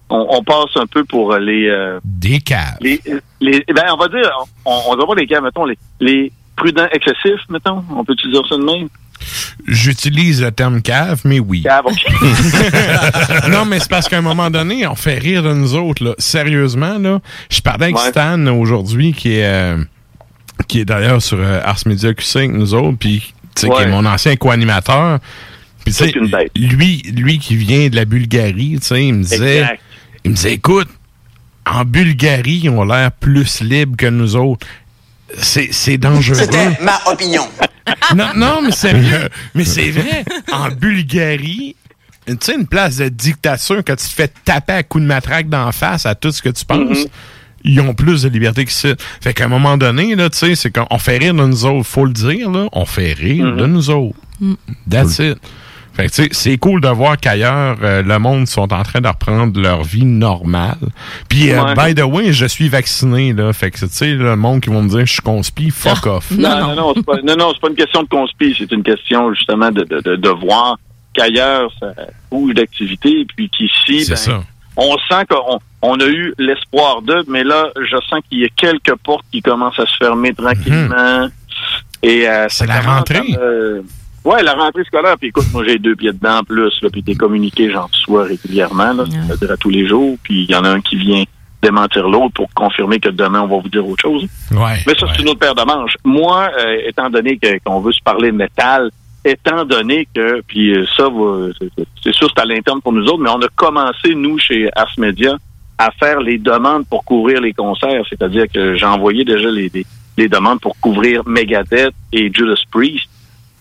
On, on passe un peu pour les... euh, Des caves. les, les ben, on va dire, on, on va pas les cas, mettons, les, les prudents excessifs, mettons. On peut dire ça de même? J'utilise le terme cave, mais oui. Cave, OK. non, mais c'est parce qu'à un moment donné, on fait rire de nous autres, là. Sérieusement, là. Je parlais avec Ouais. Stan aujourd'hui, qui est, euh, qui est d'ailleurs sur euh, Ars Media QC avec nous autres, puis, qui est mon ancien co-animateur. Puis, lui, lui qui vient de la Bulgarie, tu sais, il me disait, Exact. il me disait, écoute, en Bulgarie, ils ont l'air plus libres que nous autres. C'est, c'est dangereux. C'était ma opinion. Non, non, mais c'est vrai. Mais c'est vrai. En Bulgarie, tu sais, une place de dictature, quand tu te fais taper à coups de matraque d'en face à tout ce que tu penses, ils ont plus de liberté que ça. Fait qu'à un moment donné, là, tu sais, c'est qu'on on fait rire de nous autres, faut le dire, là. On fait rire de nous autres. That's it. Fait que, c'est cool de voir qu'ailleurs, euh, le monde sont en train de reprendre leur vie normale. Puis, euh, Ouais. by the way, je suis vacciné, là. Fait que, tu sais, le monde qui vont me dire je suis conspi, fuck off. Non, non, non, c'est pas, non, non, c'est pas une question de conspi, c'est une question justement de, de, de, de voir qu'ailleurs ça bouge d'activité, puis qu'ici, ben, ça. on sent qu'on on a eu l'espoir d'eux, mais là, je sens qu'il y a quelques portes qui commencent à se fermer tranquillement. Et euh, C'est la rentrée. Ouais, la rentrée scolaire. Puis écoute, moi j'ai deux pieds dedans en plus, là, puis des communiqués, j'en reçois régulièrement, là, c'est-à-dire à tous les jours. Puis il y en a un qui vient démentir l'autre pour confirmer que demain on va vous dire autre chose. Ouais. Mais ça, c'est une autre paire de manches. Moi, euh, étant donné que- qu'on veut se parler de métal, étant donné que, puis euh, ça, va- c'est- c'est sûr, c'est à l'interne pour nous autres, mais on a commencé, nous, chez Ars Media, à faire les demandes pour couvrir les concerts. C'est-à-dire que j'ai envoyé déjà les, les, les demandes pour couvrir Megadeth et Judas Priest.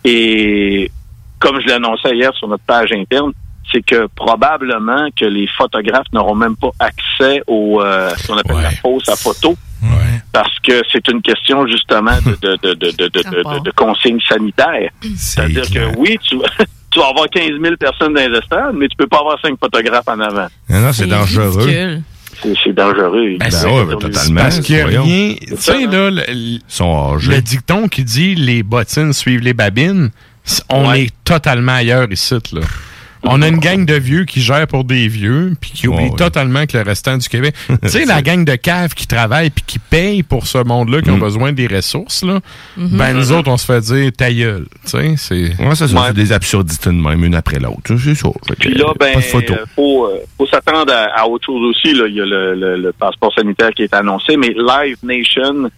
Et comme je l'ai annoncé hier sur notre page interne, c'est que probablement que les photographes n'auront même pas accès au euh, ce qu'on appelle la fausse à photo. Parce que c'est une question justement de, de, de, de, de, de, de- de consignes sanitaires. C'est-à-dire que oui, tu, tu vas avoir 15 000 personnes dans les estrades, mais tu peux pas avoir cinq photographes en avant. Non, non, c'est dangereux. C'est c'est dangereux. Ben, ouais, ben, dangereux. totalement. Parce qu'il y a rien. Tu sais, là, le, Ils sont âgés. le dicton qui dit les bottines suivent les babines, on est totalement ailleurs ici, là. On a une gang de vieux qui gère pour des vieux, puis qui oublie Ouais, ouais. totalement que le restant du Québec. tu sais, la gang de caves qui travaille puis qui paye pour ce monde-là, qui ont besoin des ressources, là. Mhm. Ben, nous autres, on se fait dire ta gueule. Tu sais, c'est. Ouais, ça. C'est des absurdités de même, une après l'autre. C'est ça. Que, Puis là, ben, pas de photo. euh, faut, euh, faut s'attendre à, à autre chose aussi. Là. Il y a le, le- le passeport sanitaire qui est annoncé, mais Live Nation,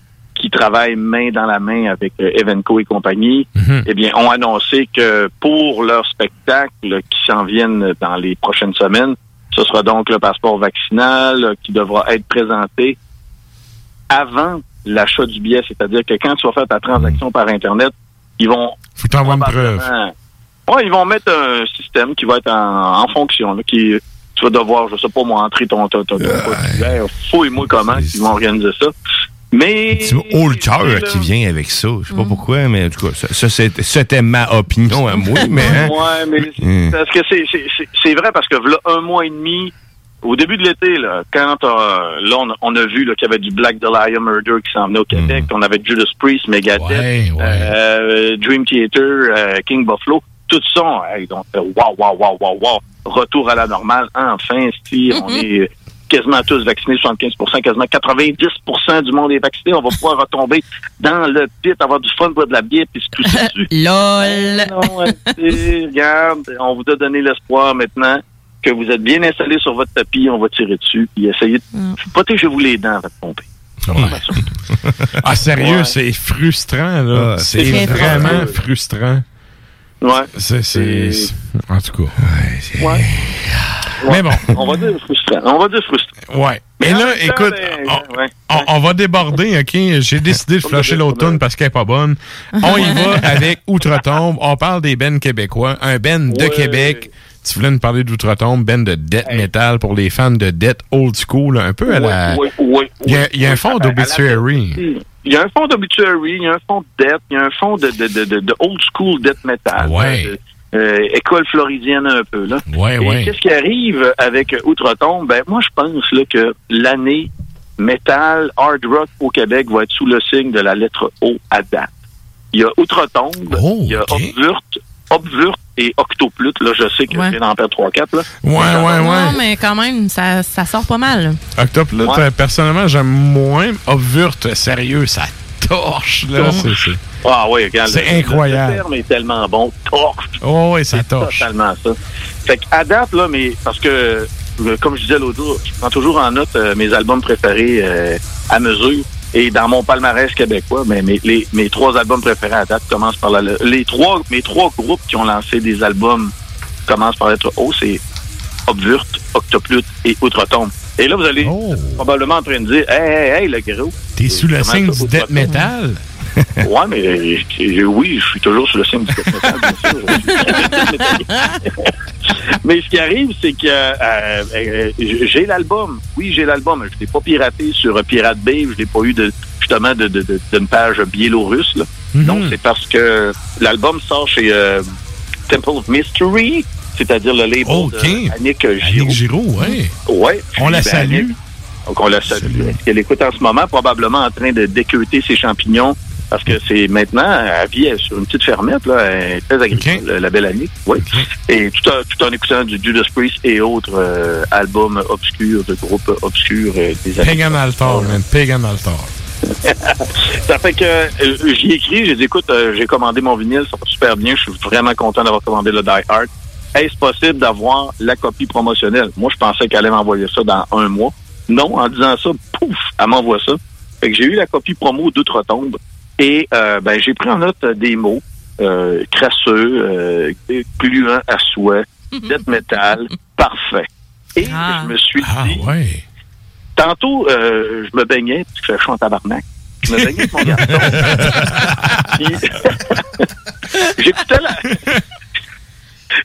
qui travaille main dans la main avec euh, Evenco et compagnie, eh bien, ont annoncé que pour leur spectacle qui s'en viennent dans les prochaines semaines, ce sera donc le passeport vaccinal euh, qui devra être présenté avant l'achat du billet. C'est-à-dire que quand tu vas faire ta transaction par Internet, ils vont Faut t'envoyer une preuve. Ouais, ils vont mettre un système qui va être en, en fonction, là, qui tu vas devoir, je sais pas moi, entrer ton ton ton, ton formulaire. Fouille-moi comment ils vont organiser ça. Mais C'est haut le cœur qui vient avec ça. Je sais pas pourquoi, mais en tout cas, ça, c'était ma opinion à moi, mais. hein. Ouais, mais Hmm. parce que c'est c'est- c'est- c'est vrai parce que là un mois et demi au début de l'été là, quand euh, là on, a- on a vu là, qu'il y avait du Black Dahlia Murder qui s'en venait au Québec, on avait Judas Priest, Megadeth, euh, Dream Theater, euh, King Buffalo, tout ça, hey, donc euh, wow wow wow wow wow, retour à la normale, enfin, si on est quasiment tous vaccinés, 75% quasiment 90% du monde est vacciné. On va pouvoir retomber dans le pit, avoir du fun, boire de la bière, puis se tousser dessus. LOL! Non, ouais, c'est- regarde, on vous a donné l'espoir maintenant que vous êtes bien installé sur votre tapis, on va tirer dessus, puis essayer de... Protégez-vous les dents avant de pomper. Ah, sérieux, Ouais. c'est frustrant, là. Ah, c'est vraiment frustrant. frustrant. Ouais. C'est, c'est, en tout cas. Ouais. Mais bon. On va dire frustrant. On va dire frustrant. Ouais. Et là, écoute, on, ouais. on- on va déborder, OK? J'ai décidé de flusher l'automne parce qu'elle est pas bonne. On y va avec Outre-Tombe. On parle des bennes québécois. Un ben de Ouais. Québec. Tu voulais nous parler d'Outre-Tombe, ben de death metal pour les fans de death old school, un peu à la... Ouais, ouais, Il y a, un fond d'obituary. Il y a un fond d'obituary, il y a un fond de death, il y a un fond de, de, de, de, de old school death metal. Ouais. Euh, école floridienne un peu, là. Ouais, Et ouais. qu'est-ce qui arrive avec Outre-Tombe? Ben, moi, je pense là, que l'année metal, hard rock au Québec va être sous le signe de la lettre O à date. Il y a Outre-Tombe, Oh, il y a Obvurt, Obvurt et Octoplute. Là, je sais que Ouais. je viens d'en perdre 3-4. Là. Ouais, ouais, Non, ouais. mais quand même, ça, ça sort pas mal. Octoplute, Ouais. euh, personnellement, j'aime moins. Obvurt, sérieux, ça torche, là. Ah oui, regarde. C'est le- incroyable. Le terme est tellement bon. Torche. Oh, oui, ça C'est torche. totalement ça. Fait qu'à date, là, mais parce que, comme je disais l'autre jour, je prends toujours en note euh, mes albums préférés euh, à mesure. Et dans mon palmarès québécois, mais mes, les- mes trois albums préférés à date commencent par la les trois mes trois groupes qui ont lancé des albums commencent par lettre O, c'est Obvurt, Octoplute et Outre-Tombe. Et là, vous allez probablement en train de dire Hey, hey, hey, le gros. T'es sous le signe du death metal? Ouais, mais euh, oui, je suis toujours sur le signe du death metal, bien sûr. mais ce qui arrive, c'est que euh, euh, j'ai l'album. Oui, j'ai l'album. Je l'ai pas piraté sur Pirate Bay. Je l'ai pas eu de justement de, de, de- d'une page biélorusse. Là. Mhm. Donc, c'est parce que l'album sort chez euh, Temple of Mystery, c'est-à-dire le label OK. de Annick. Annick Giraud, ouais. Ouais. On la ben, salue. Annick, donc, on la salue. Elle écoute en ce moment, probablement en train de déqueuter ses champignons, parce que c'est maintenant, elle vit sur une petite fermette, là, elle est très agricole, la belle Annick. Oui. Et tout en, tout en écoutant du Judas Priest et autres euh, albums obscurs, de groupes obscurs euh, des années. Pagan Altar, man. Pagan Altar. ça fait que euh, j'y ai écrit, j'ai dit écoute, euh, j'ai commandé mon vinyle, ça va super bien, je suis vraiment content d'avoir commandé le Die Hard. Est-ce possible d'avoir la copie promotionnelle? Moi, je pensais qu'elle allait m'envoyer ça dans un mois. Non, en disant ça, pouf, elle m'envoie ça. Fait que j'ai eu la copie promo d'Outre-Tombe et euh, ben, j'ai pris en note euh, des mots euh, crasseux, euh, à souhait, death metal, parfait. Et je me suis dit, ouais. tantôt, euh, je me baignais, parce que je chaud en tabarnak. Je me baignais avec mon garçon. Puis, J'écoutais la...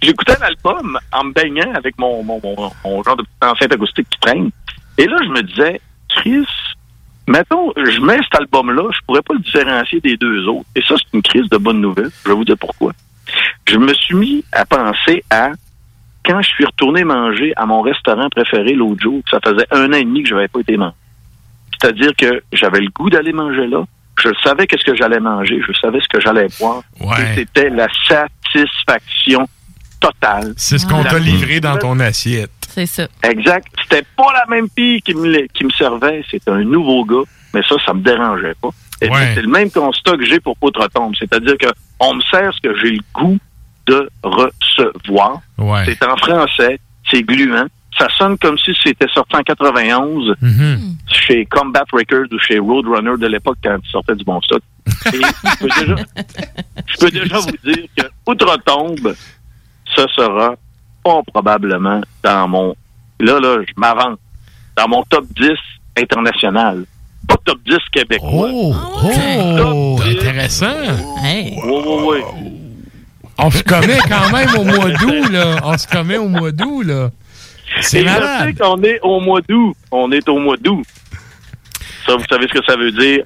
J'écoutais l'album en me baignant avec mon, mon, mon, mon genre de petite enceinte acoustique qui traîne. Et là, je me disais, Chris, mettons, je mets cet album-là, je pourrais pas le différencier des deux autres. Et ça, c'est une crise de bonne nouvelle. Je vais vous dire pourquoi. Je me suis mis à penser à quand je suis retourné manger à mon restaurant préféré l'autre jour, ça faisait un an et demi que je n'avais pas été manger. C'est-à-dire que j'avais le goût d'aller manger là. Je savais qu'est-ce que j'allais manger. Je savais ce que j'allais boire. Et c'était la satisfaction totale. C'est ce qu'on t'a livré dans ton assiette. C'est ça. Exact. C'était pas la même fille qui me, le- qui me servait. C'était un nouveau gars. Mais ça, ça me dérangeait pas. Et Ouais. C'est le même constat que j'ai pour Outre-Tombe. C'est-à-dire que on me sert ce que j'ai le goût de recevoir. Ouais. C'est en français. C'est gluant. Ça sonne comme si c'était sorti en 91 Mhm. chez Combat Records ou chez Roadrunner de l'époque quand il sortait du bon stock. Et je peux déjà, je peux déjà vous dire que Outre-Tombe, ce sera probablement dans mon... Là, là, je m'avance. Dans mon top 10 international. Pas top 10 québécois. Oh, intéressant. Oui, oui, oui. On se commet quand même au mois d'août, là. On se commet au mois d'août, là. C'est Et je sais malade. qu'on est au mois d'août. On est au mois d'août. Ça, vous savez ce que ça veut dire?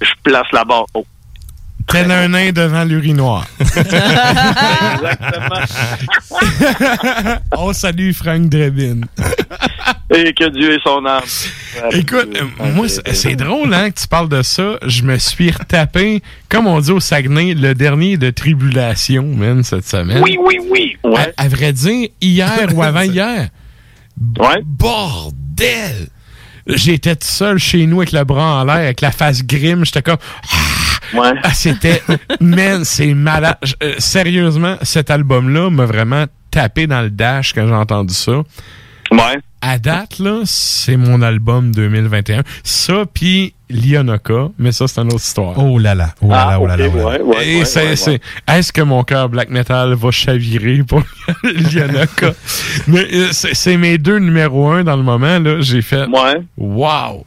Je place la barre haut. Tel un nain devant l'urinoir. On salue Frank Drebin. Et que Dieu ait son âme. Écoute, euh, moi, c'est c'est drôle hein, que tu parles de ça. Je me suis retapé, comme on dit au Saguenay, le dernier de Tribulation, man, cette semaine. Oui, oui, oui. Ouais. À, à vrai dire, hier ou avant-hier. Ouais. Bordel! J'étais tout seul chez nous avec le bras en l'air, avec la face grime. J'étais comme. Ouais. Ah, c'était. Man, c'est malade. Euh, sérieusement, cet album-là m'a vraiment tapé dans le dash quand j'ai entendu ça. Ouais. À date, là, c'est mon album 2021. Ça, puis Lionaka, mais ça, c'est une autre histoire. Oh là là, oh là là, oh là oh là là. ouais, ouais, Et ouais, c'est, ouais, c'est- ouais. est-ce que mon cœur black metal va chavirer pour Lionaka? mais euh, c'est, c'est mes deux numéros un dans le moment, là. J'ai fait. Ouais. Wow!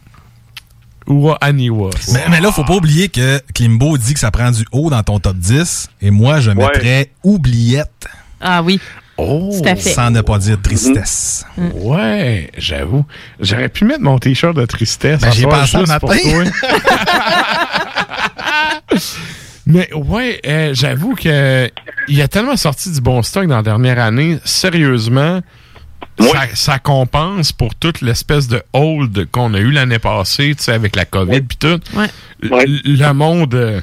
Ou Aniwa. Mais, mais là, faut pas oublier que Klimbo dit que ça prend du haut dans ton top 10. Et moi, je mettrais oubliette. Ah oui. Oh! Sans ne pas dire tristesse. Ouais, j'avoue. J'aurais pu mettre mon t-shirt de tristesse. Ben, j'y pensé le matin. Mais ouais, euh, j'avoue que il a tellement sorti du bon stock dans la dernière année. Sérieusement, ça, ça compense pour toute l'espèce de hold qu'on a eu l'année passée, tu sais, avec la COVID puis tout. Ouais. Le monde, euh,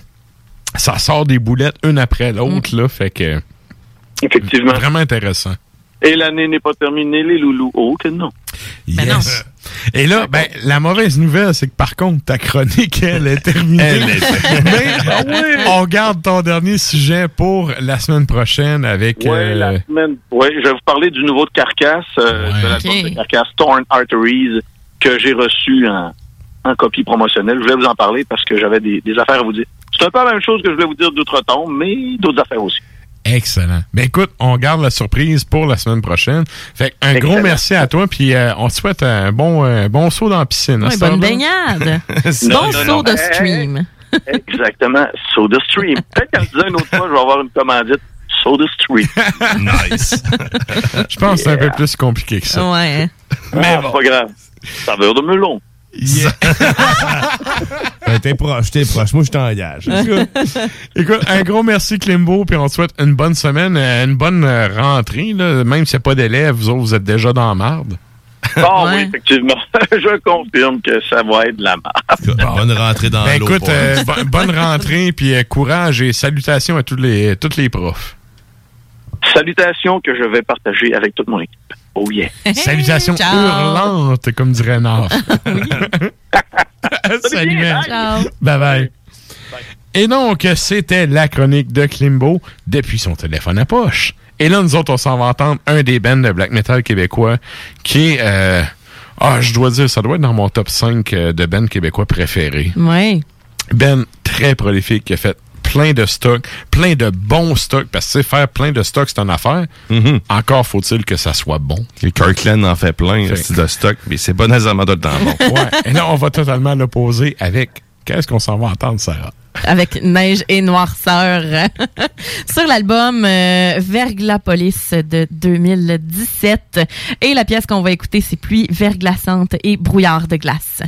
ça sort des boulettes une après l'autre, là, fait que... Effectivement. Vraiment intéressant. Et l'année n'est pas terminée, les loulous. Oh, que non. Yes. Et là, ben, la mauvaise nouvelle, c'est que par contre, ta chronique, elle est terminée. Elle est- Mais on garde ton dernier sujet pour la semaine prochaine avec. Ouais, euh, la semaine. Ouais, je vais vous parler du nouveau de Carcass, euh, de l'album Ok. de Carcass, Torn Arteries, que j'ai reçu en, en copie promotionnelle. Je voulais vous en parler parce que j'avais des, des affaires à vous dire. C'est un peu la même chose que je voulais vous dire d'outre-tombe, mais d'autres affaires aussi. Excellent. Ben écoute, on garde la surprise pour la semaine prochaine. Fait que un gros merci à toi, puis euh, on te souhaite un bon, euh, bon saut dans la piscine. cette bonne baignade. Bon non, saut non. de stream. Exactement. Soda Stream. Peut-être qu'en disant une autre fois, je vais avoir une commandite. Soda Stream. nice. Je pense que c'est un peu plus compliqué que ça. Ouais. Mais bon. pas grave. Saveur de melon. Ben, t'es proche, t'es proche. Moi, je t'engage. Écoute, écoute, un gros merci Klimbo, puis on te souhaite une bonne semaine, euh, une bonne euh, rentrée. Là. Même s'il n'y a pas d'élèves, vous autres, vous êtes déjà dans la marde. Ah oui, effectivement. je confirme que ça va être de la merde. Bonne rentrée dans Ben l'eau. écoute, euh, bo- bonne rentrée, puis euh, courage et salutations à tous les, tous les profs. Salutations que je vais partager avec toute mon équipe. Oh yeah. Salutations Ciao. hurlantes, comme dirait Nord. Salut, man. Ciao. Bye bye. Et donc, c'était la chronique de Klimbo depuis son téléphone à poche. Et là, nous autres, on s'en va entendre un des bands de black metal québécois qui est... euh, ah, je dois dire, ça doit être dans mon top 5 euh, de bands québécois préférés. Ouais. Ben très prolifique qui a fait plein de stocks, plein de bons stocks, parce que tu sais, faire plein de stocks, c'est une affaire. Encore faut-il que ça soit bon. Et Kirkland en fait plein Fait- de stock, mais c'est pas nécessairement le temps bon. Ouais. Et là, on va totalement à l'opposé avec... Qu'est-ce qu'on s'en va entendre, Sarah? Avec Neige et Noirceur sur l'album euh, Verglapolis de 2017. Et la pièce qu'on va écouter, c'est Pluie verglaçante et Brouillard de glace.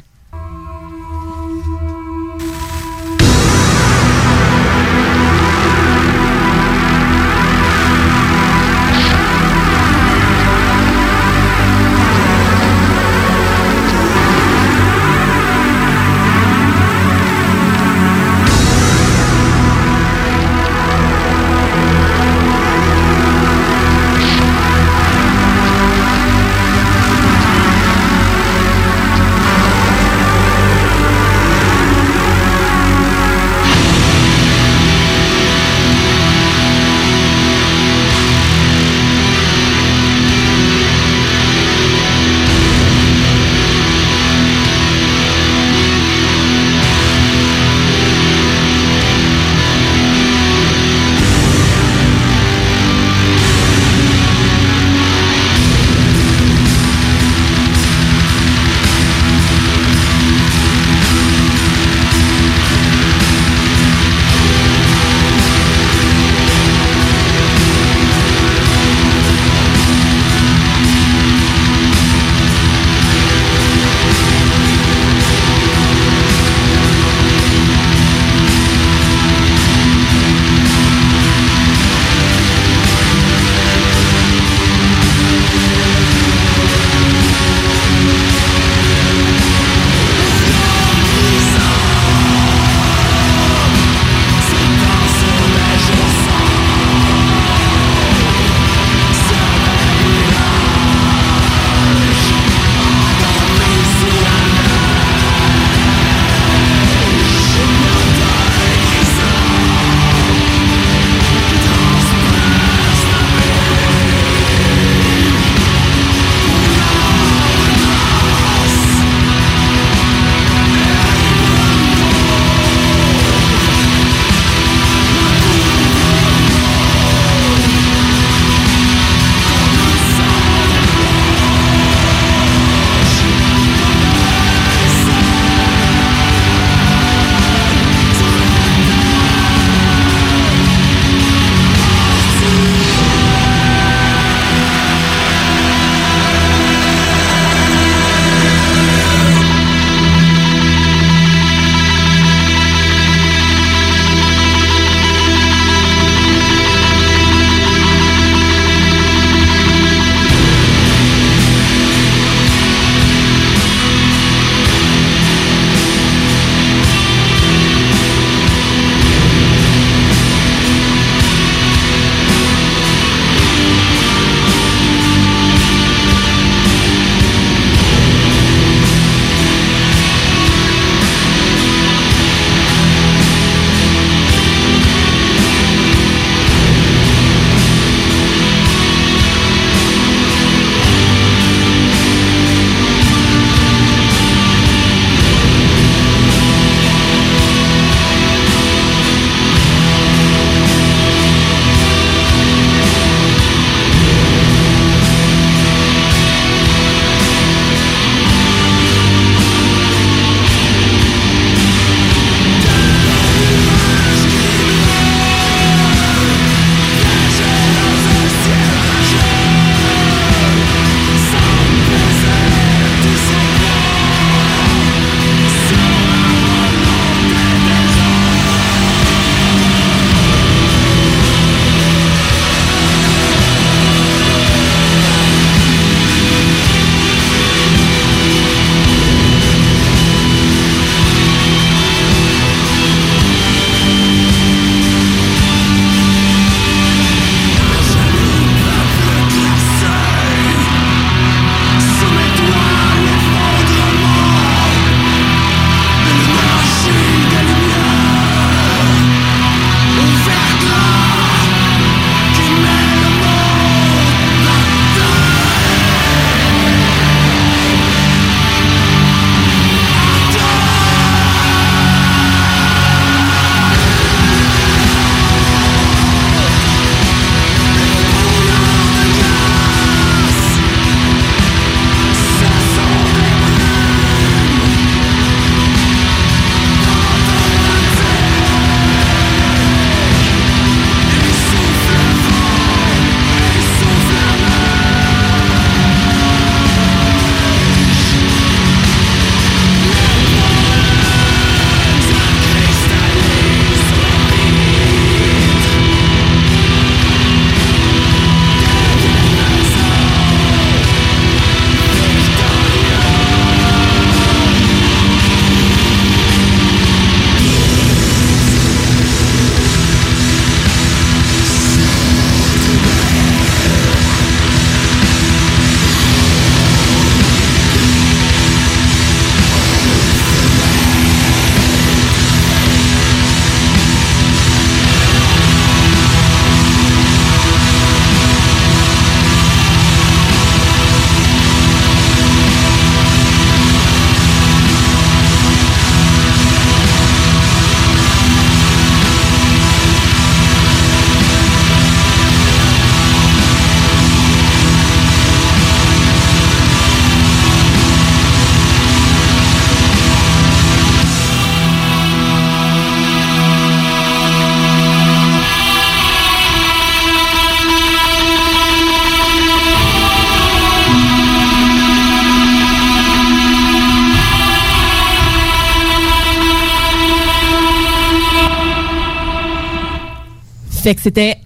Fait que c'était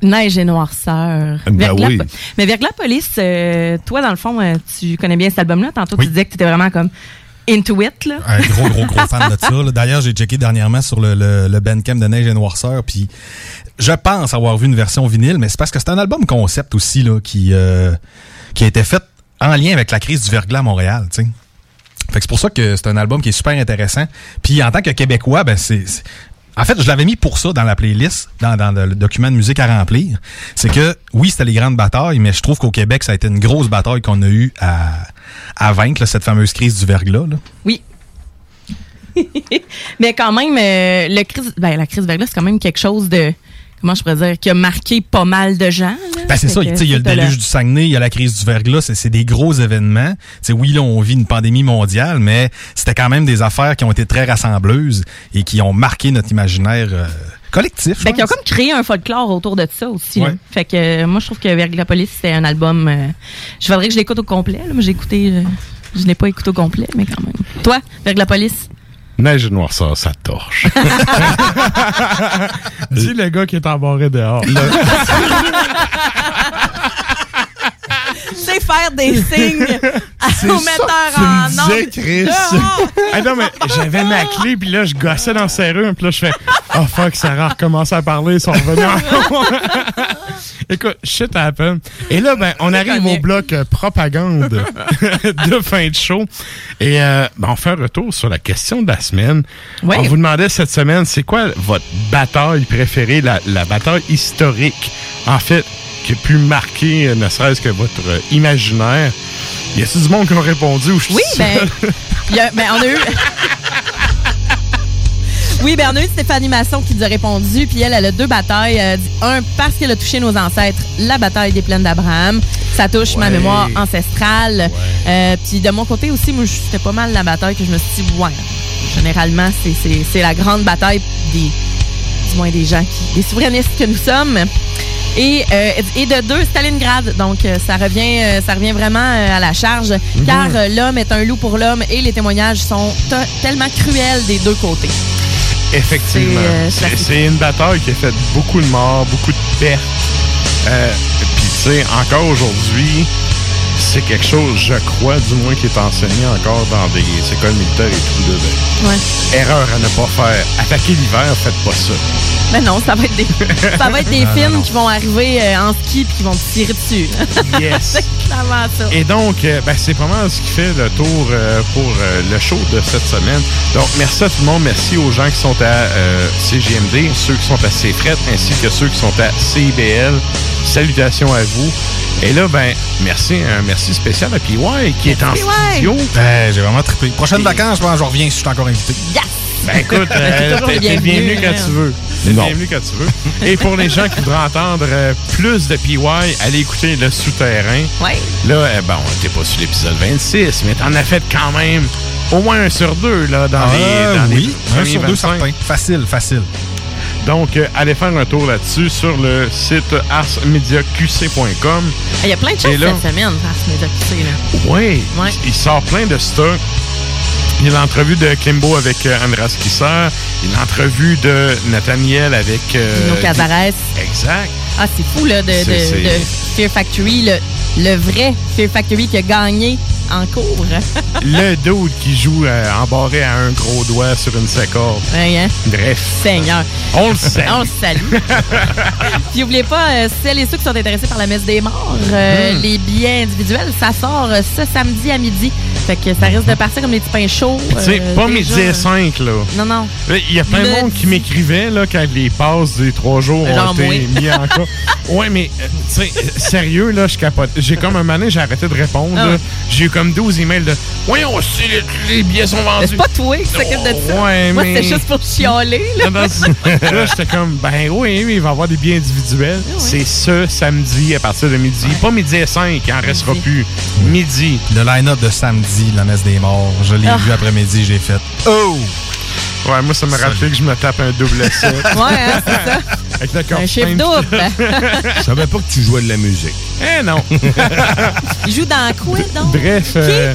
Neige et noirceur. Ben oui. Mais Verglas Police, euh, toi, dans le fond, euh, tu connais bien cet album-là. Tantôt, tu disais que tu étais vraiment comme into it. Là. Un gros, gros, gros fan de ça. D'ailleurs, j'ai checké dernièrement sur le, le, le Bandcamp de Neige et Noirceur, puis je pense avoir vu une version vinyle, mais c'est parce que c'est un album concept aussi là, qui, euh, qui a été fait en lien avec la crise du verglas à Montréal, tu sais. Fait que c'est pour ça que c'est un album qui est super intéressant. Puis en tant que Québécois, ben c'est... En fait, je l'avais mis pour ça dans la playlist, dans, le document de musique à remplir. C'est que, oui, c'était les grandes batailles, mais je trouve qu'au Québec, ça a été une grosse bataille qu'on a eu à, vaincre, cette fameuse crise du verglas. Oui. Mais quand même, euh, crise, ben, la crise verglas, c'est quand même quelque chose de. Comment je pourrais dire? Qui a marqué pas mal de gens. Ben, c'est ça. que tu sais, Il y a le déluge du Saguenay, il y a la crise du verglas. C'est, c'est des gros événements. Tu sais, oui, là, on vit une pandémie mondiale, mais c'était quand même des affaires qui ont été très rassembleuses et qui ont marqué notre imaginaire euh, collectif. je Ben, qui ont comme créé un folklore autour de ça aussi. Fait que euh, moi, je trouve que Verglapolis, c'est un album. euh, je voudrais que je l'écoute au complet. Là, mais j'ai écouté. euh, je l'ai pas écouté au complet, mais quand même. Toi, Verglapolis? Neige noirceur, ça torche. Dis le gars qui est embarré dehors. faire des signes au metteur en ondes. Chris. Dehors. Ah non, mais j'avais ma clé, puis là, je gossais dans le serrure, puis là, je fais « Oh fuck, Sarah a recommencé à parler, ils sont revenus en Écoute, shit happen. Et là, ben, on arrive au bloc euh, propagande de fin de show. Et euh, ben, on fait un retour sur la question de la semaine. On vous demandait cette semaine, c'est quoi votre bataille préférée, la, la bataille historique, en fait, qui a pu marquer, euh, ne serait-ce que votre euh, imaginaire. Y a-t-il du monde qui a répondu ou je suis Oui, ben, y a- ben, on a eu. Oui, ben on a eu Stéphanie Masson qui nous a répondu, puis elle, elle a deux batailles. Euh, un, parce qu'elle a touché nos ancêtres, la bataille des plaines d'Abraham. Ça touche ma mémoire ancestrale. Euh, puis de mon côté aussi, moi, c'était pas mal la bataille que je me suis dit, ouais, généralement, c'est la grande bataille des, du moins des gens qui, des souverainistes que nous sommes. Et, euh, et de deux, Stalingrad. Donc, euh, ça revient, euh, ça revient vraiment à la charge, Mhm. car l'homme est un loup pour l'homme et les témoignages sont tellement cruels des deux côtés. Effectivement. C'est, euh, une bataille qui a fait beaucoup de morts, beaucoup de pertes. Euh, Puis, tu sais, encore aujourd'hui, c'est quelque chose, je crois, du moins, qui est enseigné encore dans des écoles militaires et tout. Ben, Ouais. Erreur à ne pas faire. Attaquer l'hiver, faites pas ça. Mais non, ça va être des, ça va être des Non, films non. qui vont arriver euh, en ski puis qui vont te tirer dessus. Yes. ça. Et donc, euh, ben, c'est mal ce qui fait le tour euh, pour le show de cette semaine. Donc, merci à tout le monde. Merci aux gens qui sont à CGMD, ceux qui sont à CFRET, ainsi que ceux qui sont à CIBL. Salutations à vous. Et là, ben, merci, un merci spécial à PY qui est en studio. Ben, j'ai vraiment trippé. Prochaine vacances, je pense je reviens si je suis encore invité. Yes! Ben écoute, euh, toujours t'es le t'es bienvenu bienvenu, quand tu veux. T'es Non. bienvenu quand tu veux. Et pour les gens qui voudraient entendre euh, plus de PY, allez écouter Le Souterrain. Ouais. Là, euh, bon, t'es pas sur l'épisode 26, mais t'en as fait quand même au moins un sur deux là, dans Ah, les dans les oui, un sur deux 25. certain. Facile, facile. Donc, euh, allez faire un tour là-dessus sur le site arsmediaqc.com. Il y a plein de choses là- cette semaine, par ce média QC, là. Oui, Ouais. il sort plein de stock. Il y a l'entrevue de Kimbo avec euh, Andras Kisser. Il y a l'entrevue de Nathaniel avec... euh, Dino Cazares. Exact. Ah, c'est fou, là, de, de, de Fear Factory, le, le vrai Fear Factory qui a gagné en cours. le dude qui joue euh, embarré à un gros doigt sur une sécorde. Ouais, hein? Bref. Seigneur. On le sait. On le salue. Puis n'oubliez pas, euh, celles et ceux qui sont intéressés par la messe des morts, euh, Mm. les billets individuels, ça sort euh, ce samedi à midi. Fait que ça risque de partir comme des petits pains chauds. Tu sais, euh, pas midi et 5, là. Non, non. Il y a plein de monde qui m'écrivait là, quand les passes des trois jours ont été mis en cas. Ouais, mais euh, tu sais, sérieux, là, je capote. J'ai comme un moment donné, j'ai arrêté de répondre. Ah. J'ai eu comme 12 emails de Voyons, si les, les billets sont vendus. C'est pas toi qui s'occupe de ça. Ouais, Moi, mais- c'était juste pour chialer. Là. Non, non, c'est- là, j'étais comme, ben oui, oui, il va y avoir des billets individuels. C'est ce samedi à partir de midi. Pas midi et 5, il en restera plus. Midi. Le line-up de samedi, la messe des morts, je l'ai Ah. vu après-midi, j'ai fait Oh! Ouais, moi, ça m'a rappelé que je me tape un double set. Ouais, hein, c'est ça. Avec le corps Un chiffre double. Je savais pas que tu jouais de la musique. Eh non. Il joue dans quoi, donc? Bref, euh,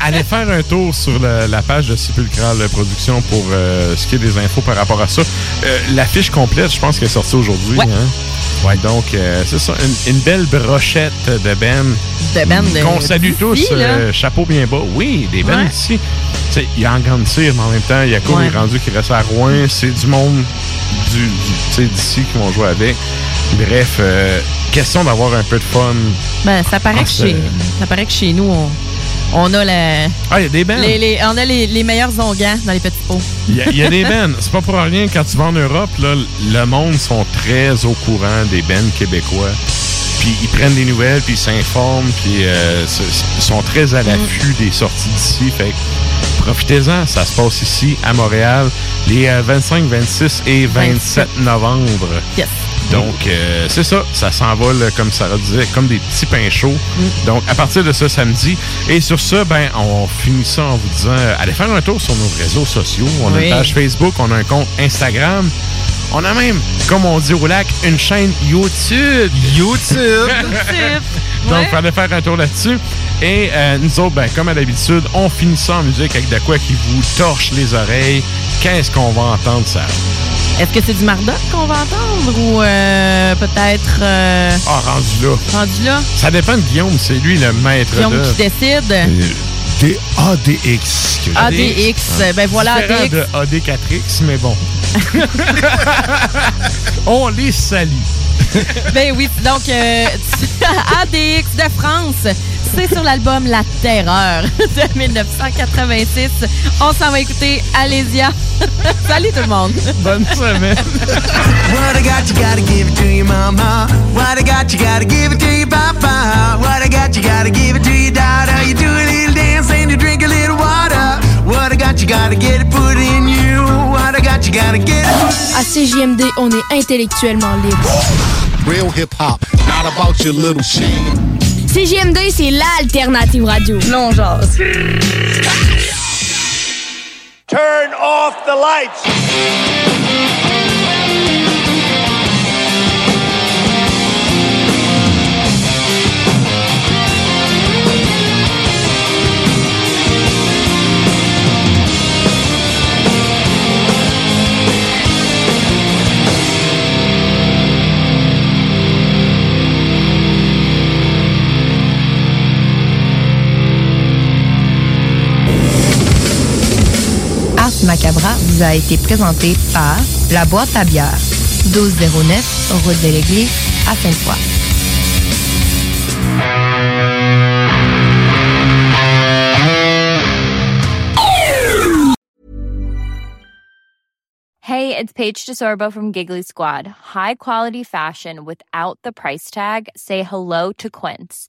allez faire un tour sur le- la page de Sepulchral Production pour euh, ce qui est des infos par rapport à ça. Euh, la fiche complète, je pense qu'elle est sortie aujourd'hui. Ouais. Hein? Ouais, donc, euh, c'est ça, une, une belle brochette de Ben. De Ben de- Qu'on salue tous. euh, chapeau bien bas. Oui, des Ben Ouais. ici. Tu sais, Il y a Angan Cyr, mais en même temps, il y a quoi Ouais. est rendu qui reste à Rouen. C'est du monde du, du- d'ici qui vont jouer avec. Bref, euh, question d'avoir un peu de fun. Ben, ça paraît, que chez, ça paraît que chez nous, on, on a la, Ah, il y a des bands. les, les- on a les, les meilleurs onguents dans les petits pots. Il y, a- il y a des bands. C'est pas pour rien, quand tu vas en Europe, là, le monde sont très au courant des bands québécois. Puis ils prennent des nouvelles, puis ils s'informent, puis euh, sont très à l'affût des sorties d'ici. Fait profitez-en, ça se passe ici à Montréal les euh, 25, 26 et 27 novembre. Yes. Donc, euh, c'est ça. Ça s'envole, comme Sarah disait, comme des petits pains chauds. Donc, à partir de ce samedi. Et sur ce, ben, on finit ça en vous disant, euh, allez faire un tour sur nos réseaux sociaux. On a une page Facebook, on a un compte Instagram. On a même, comme on dit au lac, une chaîne YouTube. YouTube. Donc, Ouais. fallait faire un tour là-dessus. Et euh, nous autres, ben, comme à l'habitude, on finit ça en musique avec de quoi qui vous torche les oreilles. Qu'est-ce qu'on va entendre, ça? Est-ce que c'est du Mardoc qu'on va entendre ou euh, peut-être euh, Ah, rendu là. rendu là? Ça dépend de Guillaume, c'est lui le maître Guillaume qui décide. Des ADX. que ADX. Ben voilà, ADX. de AD4X, mais bon. On les salue. Ben oui, donc euh, ADX de France, c'est sur l'album La Terreur de 1986. On s'en va écouter Alésia. Salut tout le monde. Bonne semaine. What I got, you gotta give it to your mama. What I got, you gotta give it to your papa. What I got, you gotta give it to your daughter. You do a little dance and you drink a little water. What I got, you gotta get it put in À CJMD, on est intellectuellement libre. Real hip hop, not about your little shit. CJMD, c'est l'alternative radio. Non, jase. Turn off the lights. Ars Macabra vous a été présenté par La Boîte à bière, 1209, route de l'église, à Sainte-Foy. Hey, it's Paige DeSorbo from Giggly Squad. High quality fashion without the price tag. Say hello to Quince.